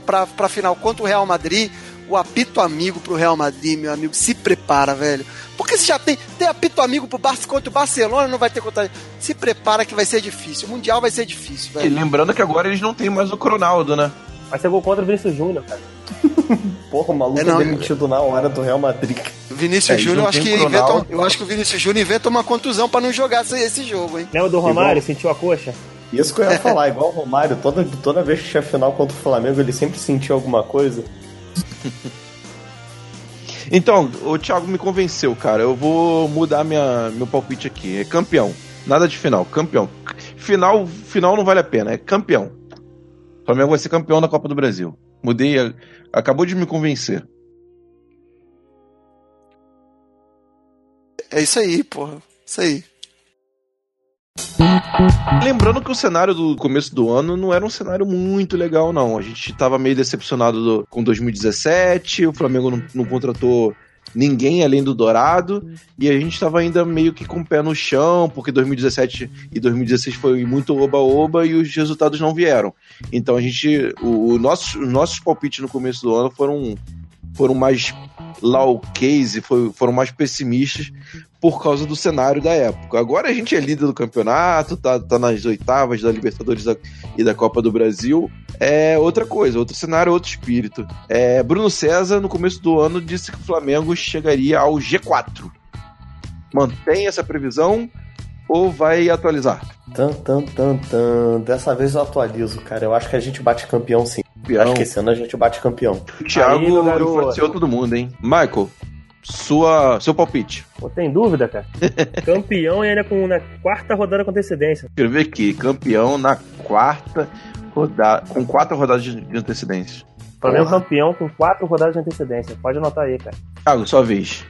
pra, pra final contra o Real Madrid, o apito amigo pro Real Madrid, meu amigo, se prepara, velho. Porque se já tem, tem apito amigo pro Bar contra o Barcelona, não vai ter contra. Se prepara que vai ser difícil. O Mundial vai ser difícil, E velho. lembrando que agora eles não têm mais o Cronaldo, né? Vai ser gol contra o Vinícius Júnior, cara. Porra, o maluco É, não. demitido na hora do Real Madrid. Vinícius É, Júnior, acho que o inventa, Ronaldo. eu acho que o Vinícius Júnior inventa uma contusão pra não jogar esse, esse jogo, hein? Lembra do Romário? Sentiu a coxa? Isso que eu ia falar, igual o Romário, toda, toda vez que tinha final contra o Flamengo, ele sempre sentia alguma coisa. Então, o Thiago me convenceu, cara. Eu vou mudar minha, meu palpite aqui. É campeão. Nada de final, campeão. Final, final não vale a pena, é campeão. O Flamengo vai ser campeão da Copa do Brasil. Mudei, acabou de me convencer. É isso aí, porra. Isso aí. Lembrando que o cenário do começo do ano não era um cenário muito legal, não. A gente tava meio decepcionado do- com 2017, o Flamengo não, não contratou ninguém além do Dourado, e a gente tava ainda meio que com o pé no chão, porque 2017 e 2016 foi muito oba-oba e os resultados não vieram. Então a gente. O, o nossos, os nossos palpites no começo do ano foram, foram mais low case, foi- foram mais pessimistas por causa do cenário da época. Agora a gente é líder do campeonato, tá, tá nas oitavas da Libertadores da- e da Copa do Brasil. É outra coisa, outro cenário, outro espírito. É, Bruno César, no começo do ano, disse que o Flamengo chegaria ao G4. Mantém essa previsão ou vai atualizar? Tan, tan, tan, tan. Dessa vez eu atualizo, cara. Eu acho que a gente bate campeão sim. Campeão. Acho que esse ano a gente bate campeão. O Thiago Aí, influenciou todo mundo, hein? Michael, sua, seu palpite. Pô, tem dúvida, cara? Campeão e ainda com na quarta rodada com antecedência. Quero ver aqui, campeão na quarta rodada, com quatro rodadas de, de antecedência. Flamengo Porra. campeão com quatro rodadas de antecedência. Pode anotar aí, cara. Thiago, sua vez.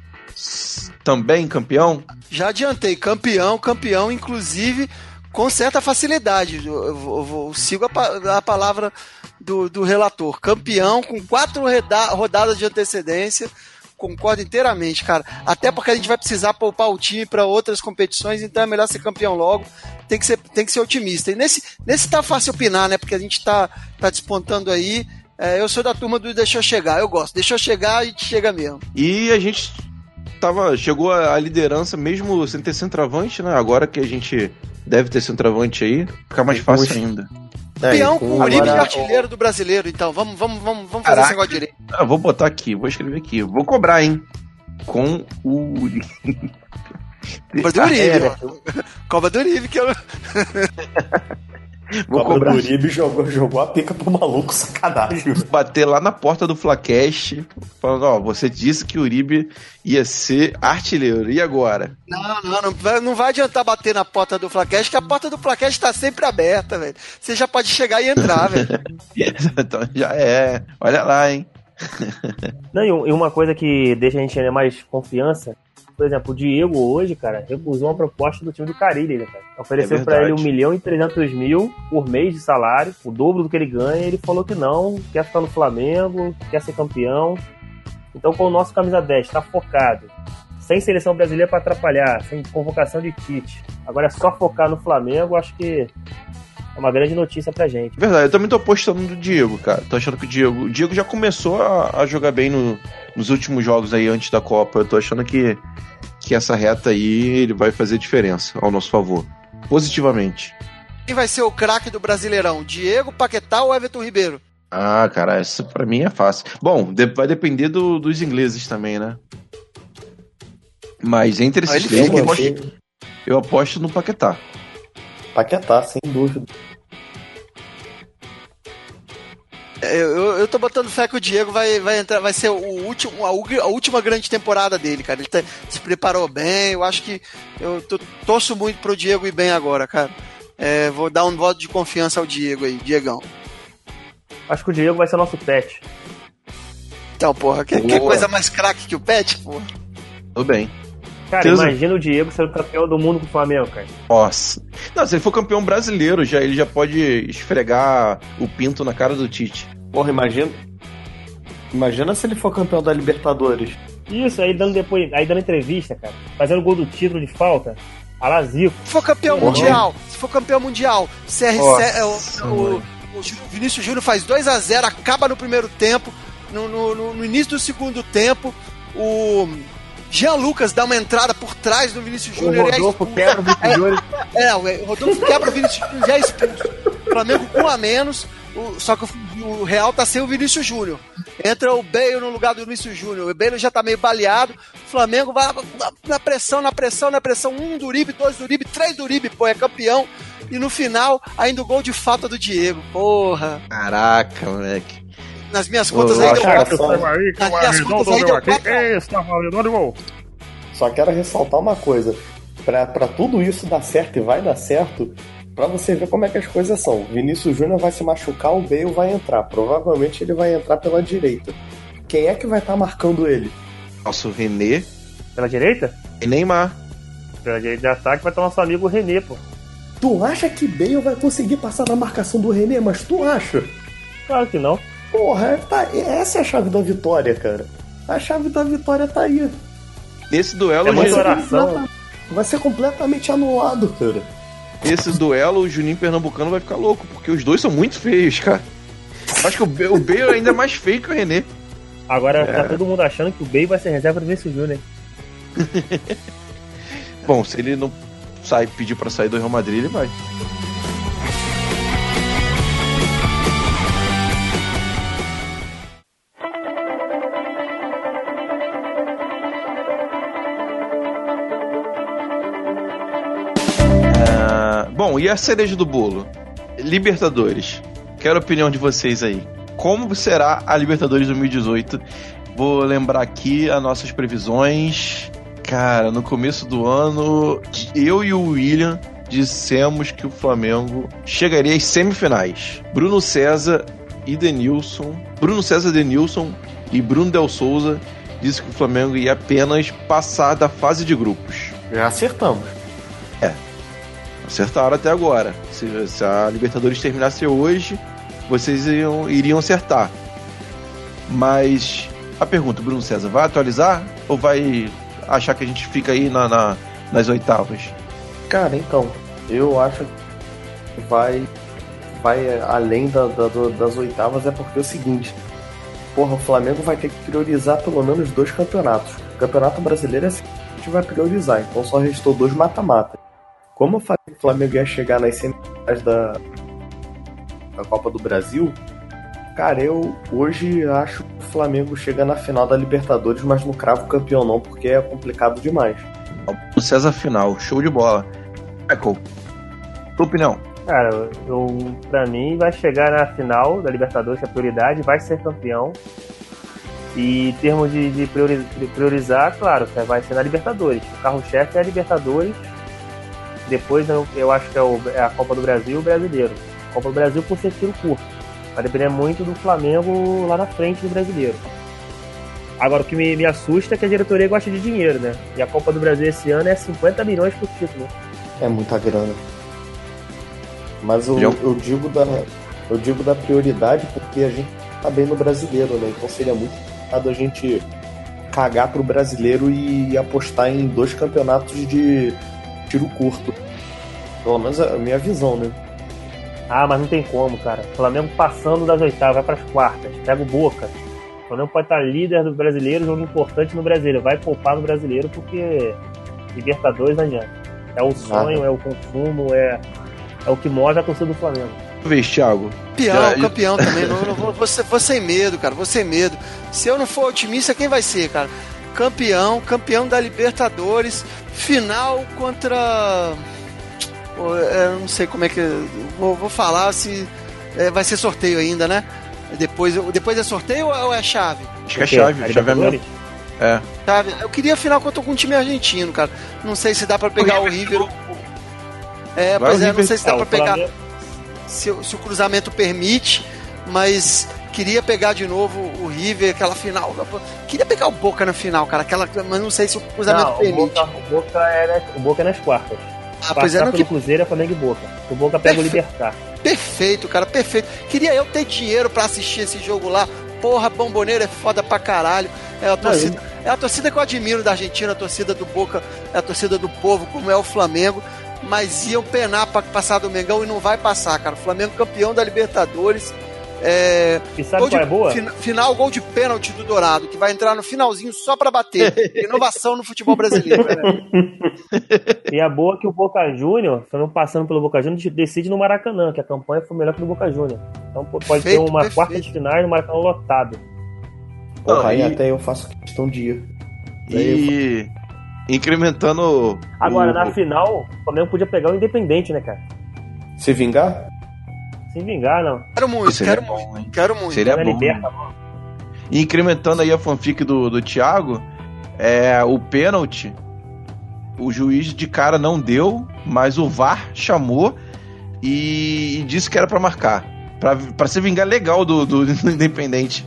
Também campeão? Já adiantei, campeão, campeão, inclusive com certa facilidade. Eu, eu vou- eu sigo a, a palavra do, do relator. Campeão com quatro reda- rodadas de antecedência. Concordo inteiramente, cara. Até porque a gente vai precisar poupar o time para outras competições, então é melhor ser campeão logo. Tem que ser, tem que ser otimista. E nesse, nesse tá fácil opinar, né? Porque a gente tá, tá despontando aí. É, eu sou da turma do deixa chegar. Eu gosto. Deixa chegar, a gente chega mesmo. E a gente tava, chegou à liderança mesmo sem ter centroavante, né? Agora que a gente deve ter centroavante aí, fica mais fácil ainda. É, Campeão e com o Uribe de artilheiro do brasileiro, então. Vamos, vamos, vamos, vamos fazer esse negócio direito. Ah, vou botar aqui, vou escrever aqui. Vou cobrar, hein? Com o. Copa do Ah, Uribe, é, ó. Copa do Uribe, que eu. Vou Cobra cobrar. do Uribe jogou, jogou a pica pro maluco, sacanagem. Bater lá na porta do Flacast, falando: Ó, você disse que o Uribe ia ser artilheiro, e agora? Não, não, não vai, não vai adiantar bater na porta do Flacast, que a porta do Flacast tá sempre aberta, velho. Você já pode chegar e entrar, velho. então já é. Olha lá, hein? Não, e um- e uma coisa que deixa a gente ter mais confiança, por exemplo, o Diego hoje, cara, recusou uma proposta do time do Carilli, né, cara? Ofereceu É pra ele verdade. 1 milhão e 300 mil por mês de salário, o dobro do que ele ganha, ele falou que não, quer ficar no Flamengo, quer ser campeão. Então, com o nosso camisa 10 tá focado, sem seleção brasileira pra atrapalhar, sem convocação de Tite, agora é só focar no Flamengo, acho que é uma grande notícia pra gente. Verdade, eu também tô apostando no Diego, cara. Tô achando que o Diego. O Diego já começou a, a jogar bem no- nos últimos jogos aí antes da Copa. Eu tô achando que, que essa reta aí ele vai fazer diferença ao nosso favor. Positivamente. Quem vai ser o craque do Brasileirão? Diego, Paquetá ou Everton Ribeiro? Ah, cara, essa pra mim é fácil. Bom, vai depender do- dos ingleses também, né? Mas entre Ah, esses três, eu aposto, eu aposto no Paquetá. Paquetá, sem dúvida. Eu, eu, eu tô botando fé que o Diego vai, vai entrar, vai ser o último, a, a última grande temporada dele, cara. Ele tá- se preparou bem, eu acho que eu tô- torço muito pro Diego ir bem agora, cara. É, vou dar um voto de confiança ao Diego aí, Diegão. Acho que o Diego vai ser nosso pet. Então, porra, que, que coisa mais craque que o Pet, porra. Tudo bem. Cara, Certeza. imagina o Diego sendo campeão do mundo com o Flamengo, cara. Nossa. Não, se ele for campeão brasileiro, já, ele já pode esfregar o pinto na cara do Tite. Porra, imagina. Imagina se ele for campeão da Libertadores. Isso, aí dando depois, aí dando entrevista, cara. Fazendo gol do título de falta. Alazico. Se for campeão Porra. mundial, se for campeão mundial, CR7, Nossa, é, o, o, o Jú- Vinícius Júnior faz 2 a 0 acaba no primeiro tempo. No- no- no início do segundo tempo, o Jean Lucas dá uma entrada por trás do Vinícius O Júnior e é Rodolfo expulso. quebra o Vinícius Júnior. É, o Rodolfo quebra o Vinícius Júnior já é expulso. Flamengo com um a menos, o- só que o, o Real tá sem o Vinícius Júnior. Entra o Bale no lugar do Vinícius Júnior. O Bale já tá meio baleado. O Flamengo vai na, na pressão, na pressão, na pressão. Um do Uribe, dois do Uribe, três do Uribe, pô, é campeão. E no final, ainda o gol de falta do Diego. Porra. Caraca, moleque. Nas minhas contas eu que quatro. eu aí, Nas minhas contas quatro. Está valendo gol. Só quero ressaltar uma coisa. Pra, pra tudo isso dar certo e vai dar certo, pra você ver como é que as coisas são. Vinícius Júnior vai se machucar, o Bale vai entrar. Provavelmente ele vai entrar pela direita. Quem é que vai estar marcando ele? Nosso René Pela direita? e Neymar. Pela direita de ataque vai estar nosso amigo René, pô. Tu acha que Bale vai conseguir passar na marcação do René? Mas tu acha? Claro que não. Porra, tá, essa é a chave da vitória, cara. A chave da vitória tá aí. Nesse duelo, É oração. completa- vai ser completamente anulado, cara. nesse duelo, o Juninho Pernambucano vai ficar louco, porque os dois são muito feios, cara. Acho que o o Bale ainda é mais feio que o René. Agora tá todo mundo achando que o Bey vai ser reserva do Vinícius Júnior. Bom, se ele não sai, pedir pra sair do Real Madrid, ele vai. Bom, e a cereja do bolo? Libertadores. Quero a opinião de vocês aí. Como será a Libertadores 2018? Vou lembrar aqui as nossas previsões. Cara, no começo do ano, eu e o William dissemos que o Flamengo chegaria às semifinais. Bruno César e Denilson. Bruno César, Denilson e Bruno Del Souza disse que o Flamengo ia apenas passar da fase de grupos. Já acertamos. Acertaram até agora. Se, se a Libertadores terminasse hoje, vocês iriam, iriam acertar. Mas a pergunta, Bruno César, vai atualizar ou vai achar que a gente fica aí na, na- nas oitavas? Cara, então, eu acho que vai, vai além da- da- das oitavas é porque é o seguinte. Porra, o Flamengo vai ter que priorizar pelo menos dois campeonatos. O Campeonato Brasileiro é assim que a gente vai priorizar, então só restou dois mata-mata. Como eu falei que o Flamengo ia chegar nas semifinais da, da Copa do Brasil, cara, eu hoje acho que o Flamengo chega na final da Libertadores, mas não cravo campeão não, porque é complicado demais. O César final, show de bola. Michael, tua opinião? Cara, eu, pra mim vai chegar na final da Libertadores, que é a prioridade, vai ser campeão. E em termos de, de priori- de priorizar, claro, vai ser na Libertadores. O carro-chefe é a Libertadores. Depois eu, eu acho que é, o- é a Copa do Brasil e o Brasileiro. A Copa do Brasil por ser tiro curto. Vai depender muito do Flamengo lá na frente do Brasileiro. Agora, o que me, me assusta é que a diretoria gosta de dinheiro, né? E a Copa do Brasil esse ano é 50 milhões por título. É muita grana. Mas eu, Eu- eu digo da eu digo da prioridade porque a gente tá bem no brasileiro, né? Então seria muito errado a gente cagar pro brasileiro e apostar em dois campeonatos de tiro curto. Pelo menos a minha visão, né? Ah, mas não tem como, cara. O Flamengo passando das oitavas, vai pras quartas, pega o Boca. O Flamengo pode estar líder do brasileiro, jogo importante no brasileiro. Vai poupar no brasileiro porque Libertadores não adianta. É o sonho, é o consumo, é, é o que move a torcida do Flamengo. Vez, Thiago. Campeão, Já- campeão também. Não, não vou, vou, vou sem medo, cara. Vou sem medo. Se eu não for otimista, quem vai ser, cara? Campeão, campeão da Libertadores, final contra. Pô, eu não sei como é que. Vou, vou falar se. é, vai ser sorteio ainda, né? Depois, depois é sorteio ou é chave? Acho que é O chave, A chaveamento. Libertadores? É. Chave. Eu queria final contra algum time argentino, cara. Não sei se dá pra pegar o River. É, Vai pois o é, não River- sei se dá Ah, pra o pegar. Flamengo- se, o- se o cruzamento permite, mas queria pegar de novo o River, aquela final. Queria pegar o Boca na final, cara, aquela, mas não sei se o cruzamento Não, o permite. Boca, o, Boca é nas, o Boca é nas quartas. Ah, pois é, pelo que Cruzeiro é Flamengo e Boca. O Boca pega o Perfe- Libertar. perfeito, cara, perfeito. Queria eu ter dinheiro pra assistir esse jogo lá. Porra, bomboneiro é foda pra caralho. É a torcida. É a torcida que eu admiro da Argentina, a torcida do Boca, é a torcida do povo, como é o Flamengo. Mas iam penar pra passar do Mengão e não vai passar, cara. O Flamengo campeão da Libertadores. É, E sabe gol qual de- é boa? fina- final, gol de pênalti do Dourado, que vai entrar no finalzinho só pra bater. Inovação no futebol brasileiro. né? E a boa é que o Boca Júnior, passando pelo Boca Júnior, decide no Maracanã, que a campanha foi melhor que no Boca Júnior. Então pô, pode Perfeito, ter uma perfeito. quarta de final no Maracanã lotado. Porra, aí e- até eu faço questão de ir. E incrementando. Agora, o- na final, o Flamengo podia pegar o Independente, né, cara? Se vingar? Sem vingar, não. Quero muito, Seria quero bom, muito, hein? quero muito. Seria bom. Liberta, E incrementando aí a fanfic do, do Thiago, é, o pênalti, o juiz de cara não deu, mas o VAR chamou e, e disse que era pra marcar. Pra, pra se vingar legal do, do Independente.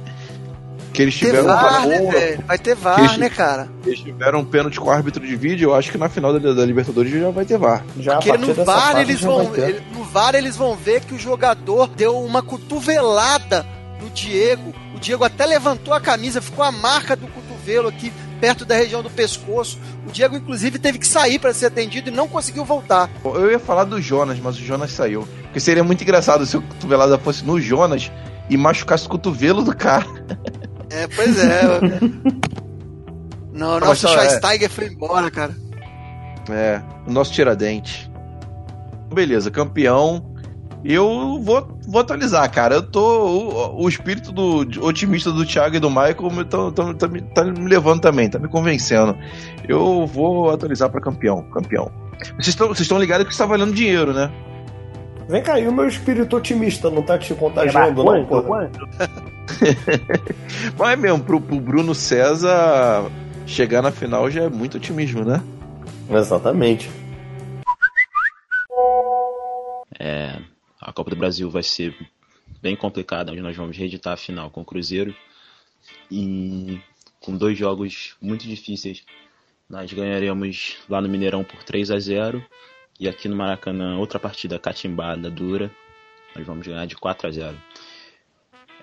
Que eles tiveram VAR, né, velho? Vai ter Que VAR, eles- né, cara? Eles tiveram um pênalti com o árbitro de vídeo, eu acho que na final da, da Libertadores já vai ter VAR. Já Porque a partir no VAR eles já vão, vai ter. ele- no VAR eles vão ver que o jogador deu uma cotovelada no Diego. O Diego até levantou a camisa, ficou a marca do cotovelo aqui perto da região do pescoço. O Diego inclusive teve que sair para ser atendido e não conseguiu voltar. Eu ia falar do Jonas, mas o Jonas saiu. Porque seria muito engraçado se o cotovelada fosse no Jonas e machucasse o cotovelo do cara. É, pois é. não, Mas nosso só é- Schweinsteiger foi embora, cara. É, o nosso tiradente. Beleza, campeão. Eu vou, vou atualizar, cara. Eu tô. O, o espírito do otimista do Thiago e do Michael me- tá, tá- tá me- tá me levando também, tá me convencendo. Eu vou atualizar pra campeão. Campeão. Vocês estão vocês estão ligados que está valendo dinheiro, né? Vem cá, e o meu espírito otimista não tá te contagiando, não? Quanto? Mas é mesmo, pro, pro Bruno César chegar na final já é muito otimismo, né? Exatamente. É, a Copa do Brasil vai ser bem complicada, onde nós vamos reeditar a final com o Cruzeiro. E com dois jogos muito difíceis, nós ganharemos lá no Mineirão por 3 a 0 e aqui no Maracanã outra partida catimbada, dura. Nós vamos ganhar de 4 a 0.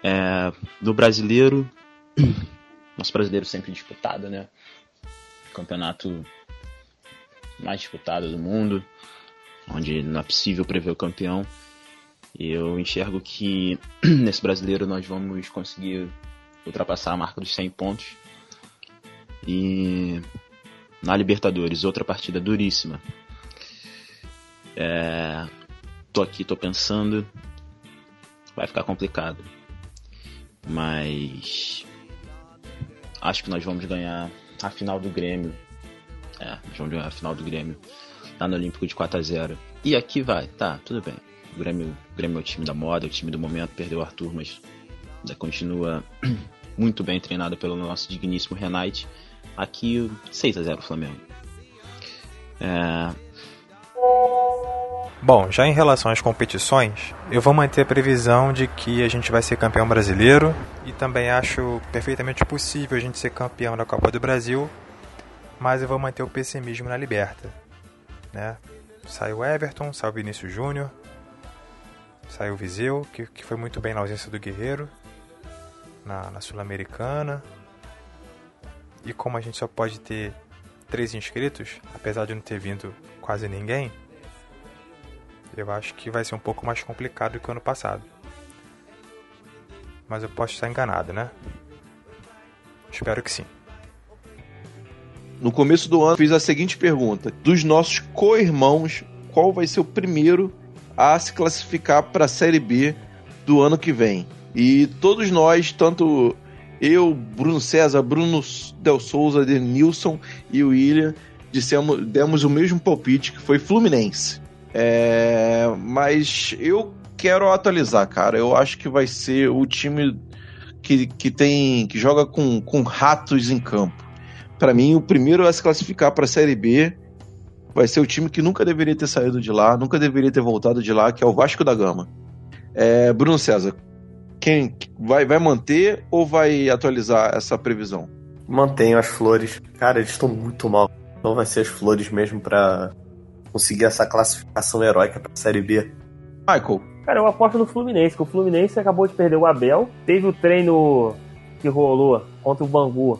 É, do brasileiro, nosso brasileiro sempre disputado, né? Campeonato mais disputado do mundo onde não é possível prever o campeão. Eu enxergo que nesse brasileiro nós vamos conseguir ultrapassar a marca dos 100 pontos. E na Libertadores, outra partida duríssima. É, tô aqui, tô pensando. Vai ficar complicado. Mas acho que nós vamos ganhar a final do Grêmio. É, nós vamos ganhar a final do Grêmio lá no Olímpico de 4 a 0 E aqui vai, tá, tudo bem. O Grêmio, o Grêmio é o time da moda, é o time do momento, perdeu o Arthur, mas ainda continua muito bem treinado pelo nosso digníssimo Renate. Aqui 6 a 0 Flamengo. É, Bom, já em relação às competições, eu vou manter a previsão de que a gente vai ser campeão brasileiro e também acho perfeitamente possível a gente ser campeão da Copa do Brasil, mas eu vou manter o pessimismo na Liberta, né? Saiu Everton, saiu Vinícius Júnior, saiu Viseu, que, que foi muito bem na ausência do Guerreiro, na, na Sul-Americana. E como a gente só pode ter três inscritos, apesar de não ter vindo quase ninguém, eu acho que vai ser um pouco mais complicado do que o ano passado. Mas eu posso estar enganado, né? Espero que sim. No começo do ano, fiz a seguinte pergunta: dos nossos co-irmãos, qual vai ser o primeiro a se classificar para a Série B do ano que vem? E todos nós, tanto eu, Bruno César, Bruno Del Souza, Denilson e o William, dissemos, demos o mesmo palpite que foi Fluminense. É, mas eu quero atualizar, cara. Eu acho que vai ser o time que, que tem que joga com, com ratos em campo. Para mim, o primeiro a se classificar para a Série B vai ser o time que nunca deveria ter saído de lá, nunca deveria ter voltado de lá, que é o Vasco da Gama. É, Bruno César, quem vai, vai manter ou vai atualizar essa previsão? Mantenho as flores. Cara, eles estão muito mal. Então vai ser as flores mesmo pra conseguir essa classificação heróica pra Série B. Michael, Cara, eu aposto no Fluminense, que o Fluminense acabou de perder o Abel. Teve o treino que rolou contra o Bangu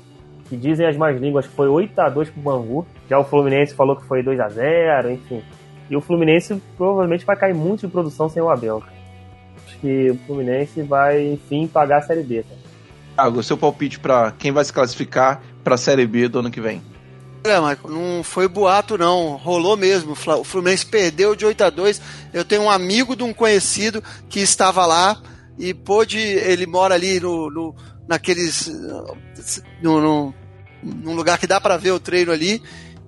que dizem as más línguas que foi 8x2 pro Bangu. Já o Fluminense falou que foi 2x0, enfim. E o Fluminense provavelmente vai cair muito de produção sem o Abel. cara. Acho que o Fluminense vai, enfim, pagar a Série B. Cara. Thiago, seu palpite pra quem vai se classificar pra Série B do ano que vem. É, não foi boato não, rolou mesmo. O Fluminense perdeu de 8 a 2. Eu tenho um amigo de um conhecido que estava lá e pôde, ele mora ali no, no naqueles no, no- num lugar que dá para ver o treino ali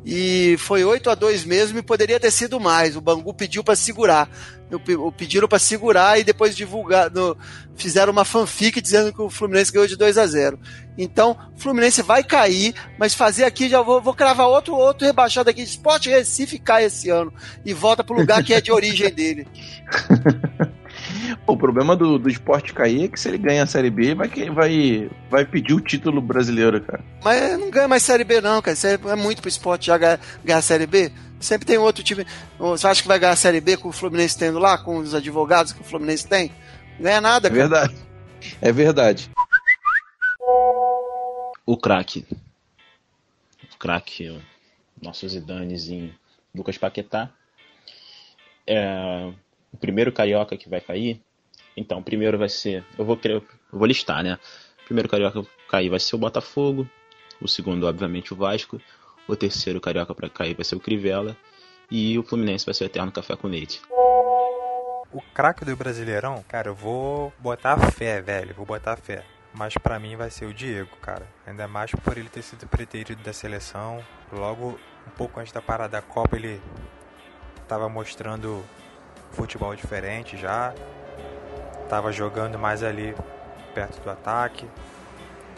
e foi 8 a 2 mesmo e poderia ter sido mais. O Bangu pediu para segurar. O pediram para segurar e depois divulgar, no- fizeram uma fanfic dizendo que o Fluminense ganhou de 2 a 0. Então, o Fluminense vai cair, mas fazer aqui já vou, vou cravar outro outro rebaixado aqui, Sport Recife cai esse ano e volta pro lugar que é de origem dele. O problema do, do esporte cair é que se ele ganha a Série B, vai, vai, vai pedir o título brasileiro, cara. Mas não ganha mais Série B não, cara. Isso é é muito pro esporte já ganhar, ganhar a Série B. Sempre tem outro time. Você acha que vai ganhar a Série B com o Fluminense tendo lá, com os advogados que o Fluminense tem? Não ganha nada, É cara. verdade. É verdade. O craque. O craque, o nosso Zidanezinho, Lucas Paquetá. É, o primeiro carioca que vai cair. Então, o primeiro vai ser. Eu vou, eu vou listar, né? O primeiro carioca pra cair vai ser o Botafogo. O segundo, obviamente, o Vasco. O terceiro carioca para cair vai ser o Crivella. E o Fluminense vai ser o Eterno Café com Leite. O craque do Brasileirão, cara, eu vou botar fé, velho. Vou botar fé. Mas pra mim vai ser o Diego, cara. Ainda mais por ele ter sido preterido da seleção. Logo, um pouco antes da parada da Copa, ele tava mostrando futebol diferente já. Tava jogando mais ali perto do ataque.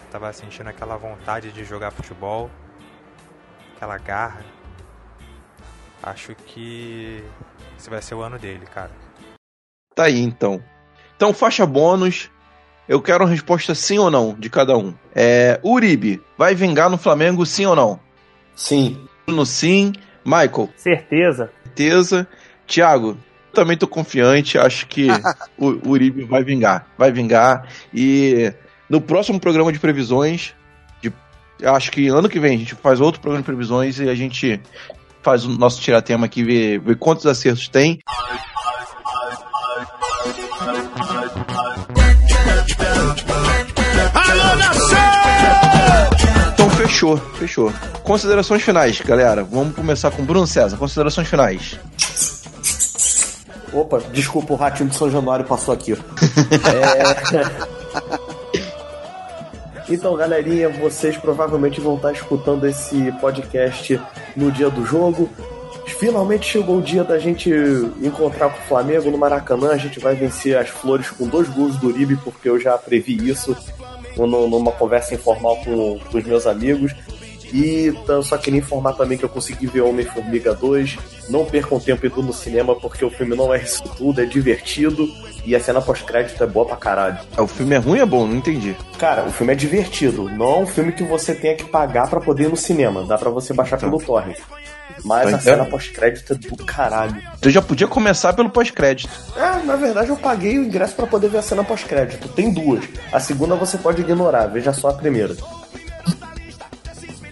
Tava sentindo aquela vontade de jogar futebol. Aquela garra. Acho que esse vai ser o ano dele, cara. Tá aí, então. Então, faixa bônus. Eu quero uma resposta sim ou não de cada um. É, Uribe, vai vingar no Flamengo sim ou não? Sim. No sim. Michael, Certeza. certeza. Thiago, também tô confiante. Acho que o Uribe vai vingar. Vai vingar. E no próximo programa de previsões, de, acho que ano que vem a gente faz outro programa de previsões e a gente faz o nosso tiratema aqui, ver, ver quantos acertos tem. Então fechou, fechou. Considerações finais, galera. Vamos começar com Bruno César. Considerações finais. Opa, desculpa, o ratinho de São Januário passou aqui. ó. É... Então, galerinha, vocês provavelmente vão estar escutando esse podcast no dia do jogo. Finalmente chegou o dia da gente encontrar com o Flamengo no Maracanã. A gente vai vencer as flores com dois gols do Uribe, porque eu já previ isso numa conversa informal com, com os meus amigos. E então, só queria informar também que eu consegui ver Homem-Formiga 2. Não percam tempo indo no cinema, porque o filme não é isso tudo, é divertido. E a cena pós-crédito é boa pra caralho. O filme é ruim ou é bom? Não entendi. Cara, o filme é divertido. Não é um filme que você tenha que pagar pra poder ir no cinema. Dá pra você baixar pelo torrent. Mas Tá a cena entendendo? pós-crédito é do caralho. Tu já podia começar pelo pós-crédito. É, na verdade eu paguei o ingresso pra poder ver a cena pós-crédito. Tem duas. A segunda você pode ignorar, veja só a primeira.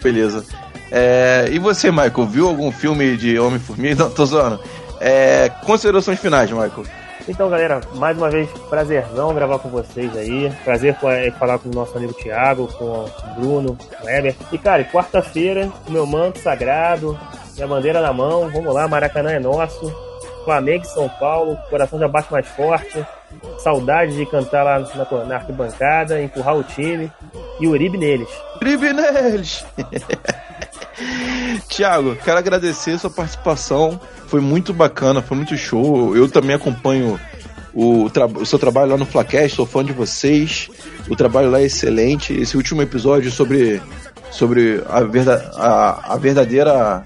Beleza. É, e você, Michael, viu algum filme de Homem-Formiga? Não, tô zoando. É, considerações finais, Michael. Então, galera, mais uma vez, prazerzão gravar com vocês aí. Prazer é, falar com o nosso amigo Thiago, com o Bruno, com o Weber. E, cara, quarta-feira, o meu manto sagrado, minha bandeira na mão. Vamos lá, Maracanã é nosso. Flamengo e São Paulo, coração já bate mais forte. Saudade de cantar lá na, na arquibancada, empurrar o time. E Uribe neles. Drible neles! Tiago, quero agradecer sua participação. Foi muito bacana, foi muito show. Eu também acompanho o, o seu trabalho lá no Flacast, sou fã de vocês. O trabalho lá é excelente. Esse último episódio sobre, sobre a, verda, a, a verdadeira.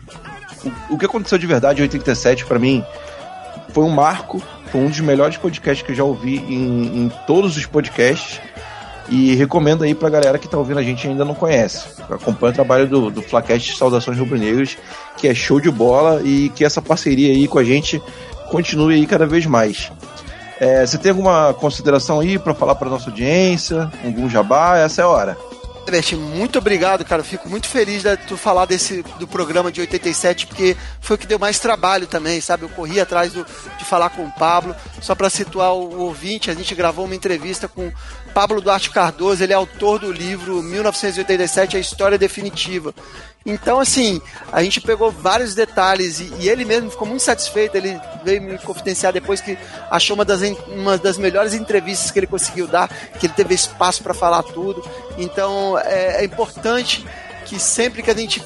O, o que aconteceu de verdade em 87, pra mim, foi um marco. Foi um dos melhores podcasts que eu já ouvi em, em todos os podcasts. E recomendo aí pra galera que tá ouvindo a gente e ainda não conhece. Acompanha o trabalho do, do Saudações Rubro-Negras, que é show de bola e que essa parceria aí com a gente continue aí cada vez mais. É, você tem alguma consideração aí pra falar pra nossa audiência? Algum jabá? Essa é a hora. Herbert, muito obrigado, cara. Fico muito feliz de tu falar desse do programa de 87, porque foi o que deu mais trabalho também, sabe? Eu corri atrás do- de falar com o Pablo. Só para situar o, o ouvinte, a gente gravou uma entrevista com Pablo Duarte Cardoso, ele é autor do livro 1987, A História Definitiva. Então, assim, a gente pegou vários detalhes e, e ele mesmo ficou muito satisfeito. Ele veio me confidenciar depois que achou uma das, uma das melhores entrevistas que ele conseguiu dar, que ele teve espaço para falar tudo. Então, é, é importante que sempre que a gente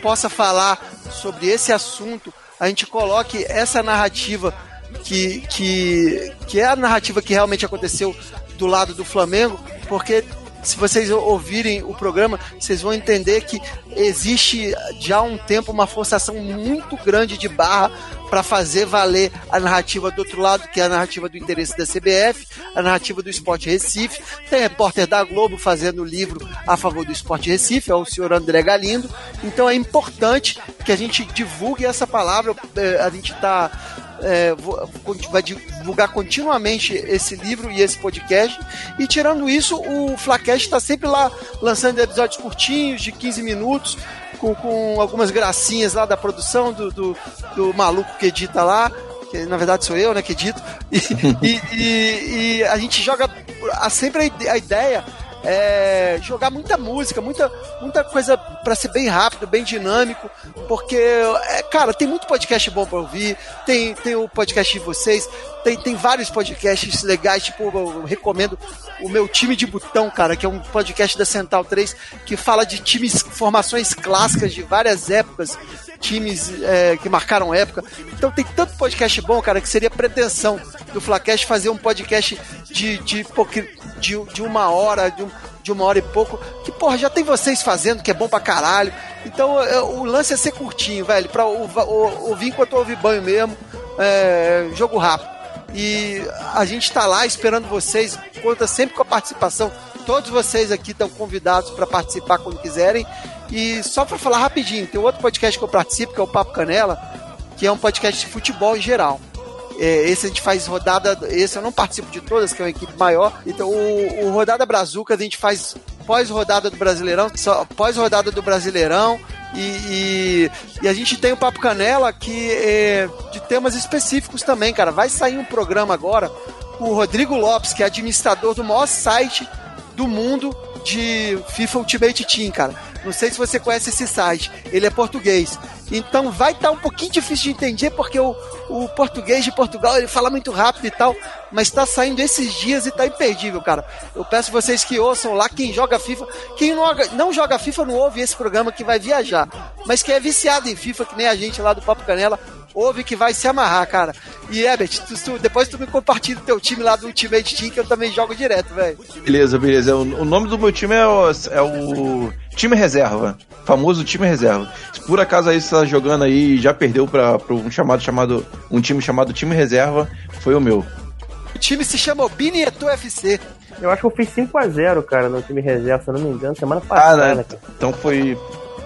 possa falar sobre esse assunto, a gente coloque essa narrativa que, que, que é a narrativa que realmente aconteceu do lado do Flamengo, porque se vocês ouvirem o programa, vocês vão entender que existe já há um tempo uma forçação muito grande de barra para fazer valer a narrativa do outro lado, que é a narrativa do interesse da CBF, a narrativa do Esporte Recife. Tem repórter da Globo fazendo livro a favor do Esporte Recife, é o senhor André Galindo. Então é importante que a gente divulgue essa palavra. eh, A gente está é, vo- vai divulgar continuamente esse livro e esse podcast. E tirando isso, o Flacast está sempre lá lançando episódios curtinhos, de 15 minutos, com, com algumas gracinhas lá da produção do, do, do maluco que edita lá. Que na verdade sou eu, né, que edito. E, e, e- e a gente joga sempre a ideia é jogar muita música, muita, muita coisa pra ser bem rápido, bem dinâmico, porque, é, cara, tem muito podcast bom pra ouvir, tem, tem o podcast de vocês, tem, tem vários podcasts legais, tipo, eu recomendo o meu time de botão, cara, que é um podcast da Central 3 que fala de times, formações clássicas de várias épocas, times é, que marcaram época. Então tem tanto podcast bom, cara, que seria pretensão do Flacast fazer um podcast de, de, de, de uma hora, de, um- de uma hora e pouco, que, porra, já tem vocês fazendo, que é bom pra caralho. Então é, o lance é ser curtinho, velho, pra ouvir enquanto ouvir banho mesmo, é, jogo rápido. E a gente tá lá esperando vocês, conta sempre com a participação. Todos vocês aqui estão convidados para participar quando quiserem. E só para falar rapidinho, tem outro podcast que eu participo, que é o Papo Canela, que é um podcast de futebol em geral. É, esse a gente faz rodada. Esse eu não participo de todas, que é uma equipe maior. Então, o, o Rodada Brazuca a gente faz pós-rodada do Brasileirão, pós-rodada do Brasileirão. E, e, e a gente tem o Papo Canela que é de temas específicos também, cara. Vai sair um programa agora com o Rodrigo Lopes, que é administrador do maior site do mundo de FIFA Ultimate Team, cara. Não sei se você conhece esse site. Ele é português. Então vai estar um pouquinho difícil de entender porque o, o português de Portugal ele fala muito rápido e tal, mas está saindo esses dias e tá imperdível, cara. Eu peço vocês que ouçam lá quem joga FIFA, quem não, não joga FIFA não ouve esse programa que vai viajar, mas quem é viciado em FIFA que nem a gente lá do Papo Canela, ouve que vai se amarrar, cara. E Herbert, tu- tu- depois tu me compartilha o teu time lá do Ultimate Team que eu também jogo direto, velho. Beleza, beleza. O, o nome do meu time é o, é o time reserva. Famoso time reserva. Se por acaso aí você tá jogando aí e já perdeu pra, pra um chamado chamado. Um time chamado time reserva, foi o meu. O time se chama Binieto FC. Eu acho que eu fiz 5x0, cara, no time reserva, se eu não me engano, semana Ah, passada, né? cara. Então foi.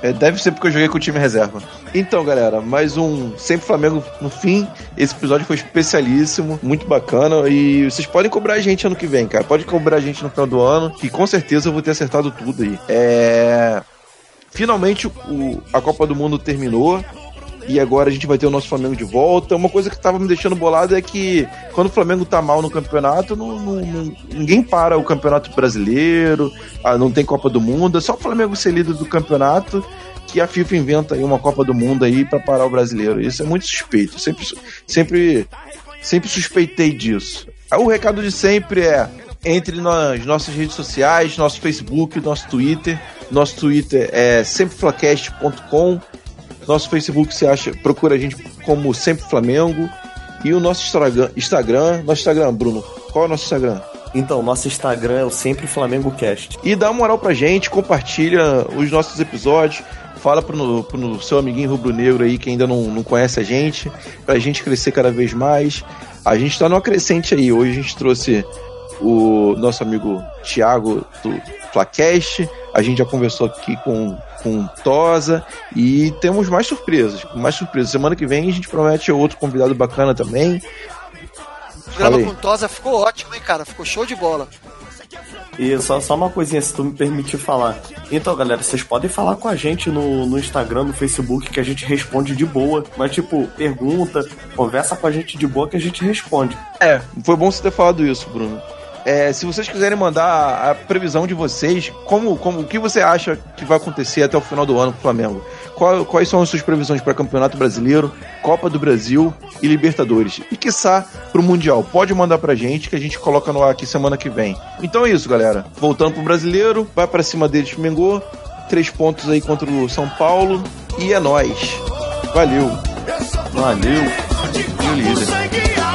É, deve ser porque eu joguei com o time reserva. Então, galera, mais um Sempre Flamengo no fim. Esse episódio foi especialíssimo, muito bacana. E vocês podem cobrar a gente ano que vem, cara. Pode cobrar a gente no final do ano, que com certeza eu vou ter acertado tudo aí. É. Finalmente o, a Copa do Mundo terminou. E agora a gente vai ter o nosso Flamengo de volta. Uma coisa que tava me deixando bolado é que quando o Flamengo tá mal no campeonato, não- não- ninguém para o campeonato brasileiro, ah, não tem Copa do Mundo. É só o Flamengo ser líder do campeonato que a FIFA inventa aí uma Copa do Mundo aí pra parar o brasileiro. Isso é muito suspeito. Sempre, sempre, sempre suspeitei disso. O recado de sempre é entre nas nossas redes sociais, nosso Facebook, nosso Twitter. Nosso Twitter é sempreflacast.com. Nosso Facebook você acha, procura a gente como Sempre Flamengo. E o nosso Instagram, Instagram, nosso Instagram, Bruno. Qual é o nosso Instagram? Então, nosso Instagram é o Sempre Flamengo Cast. E dá uma moral pra gente, compartilha os nossos episódios, fala pro, pro seu amiguinho rubro-negro aí que ainda não, não conhece a gente, pra gente crescer cada vez mais. A gente tá numa crescente aí. Hoje a gente trouxe o nosso amigo Thiago do Flacast, a gente já conversou aqui com, com Tosa e temos mais surpresas, mais surpresas. Semana que vem a gente promete outro convidado bacana também. O programa Falei. com Tosa ficou ótimo, hein, cara? Ficou show de bola. E só, só uma coisinha, se tu me permitir falar. Então, galera, vocês podem falar com a gente no, no Instagram, no Facebook, que a gente responde de boa. Mas, tipo, pergunta, conversa com a gente de boa que a gente responde. É, foi bom você ter falado isso, Bruno. É, se vocês quiserem mandar a previsão de vocês, como, como o que você acha que vai acontecer até o final do ano com o Flamengo? Qual- quais são as suas previsões para Campeonato Brasileiro, Copa do Brasil e Libertadores? E quiçá pro Mundial. Pode mandar pra gente que a gente coloca no ar aqui semana que vem. Então é isso, galera. Voltando pro brasileiro, vai pra cima deles, Flamengo. Três pontos aí contra o São Paulo. E é nóis. Valeu. Valeu. E o líder.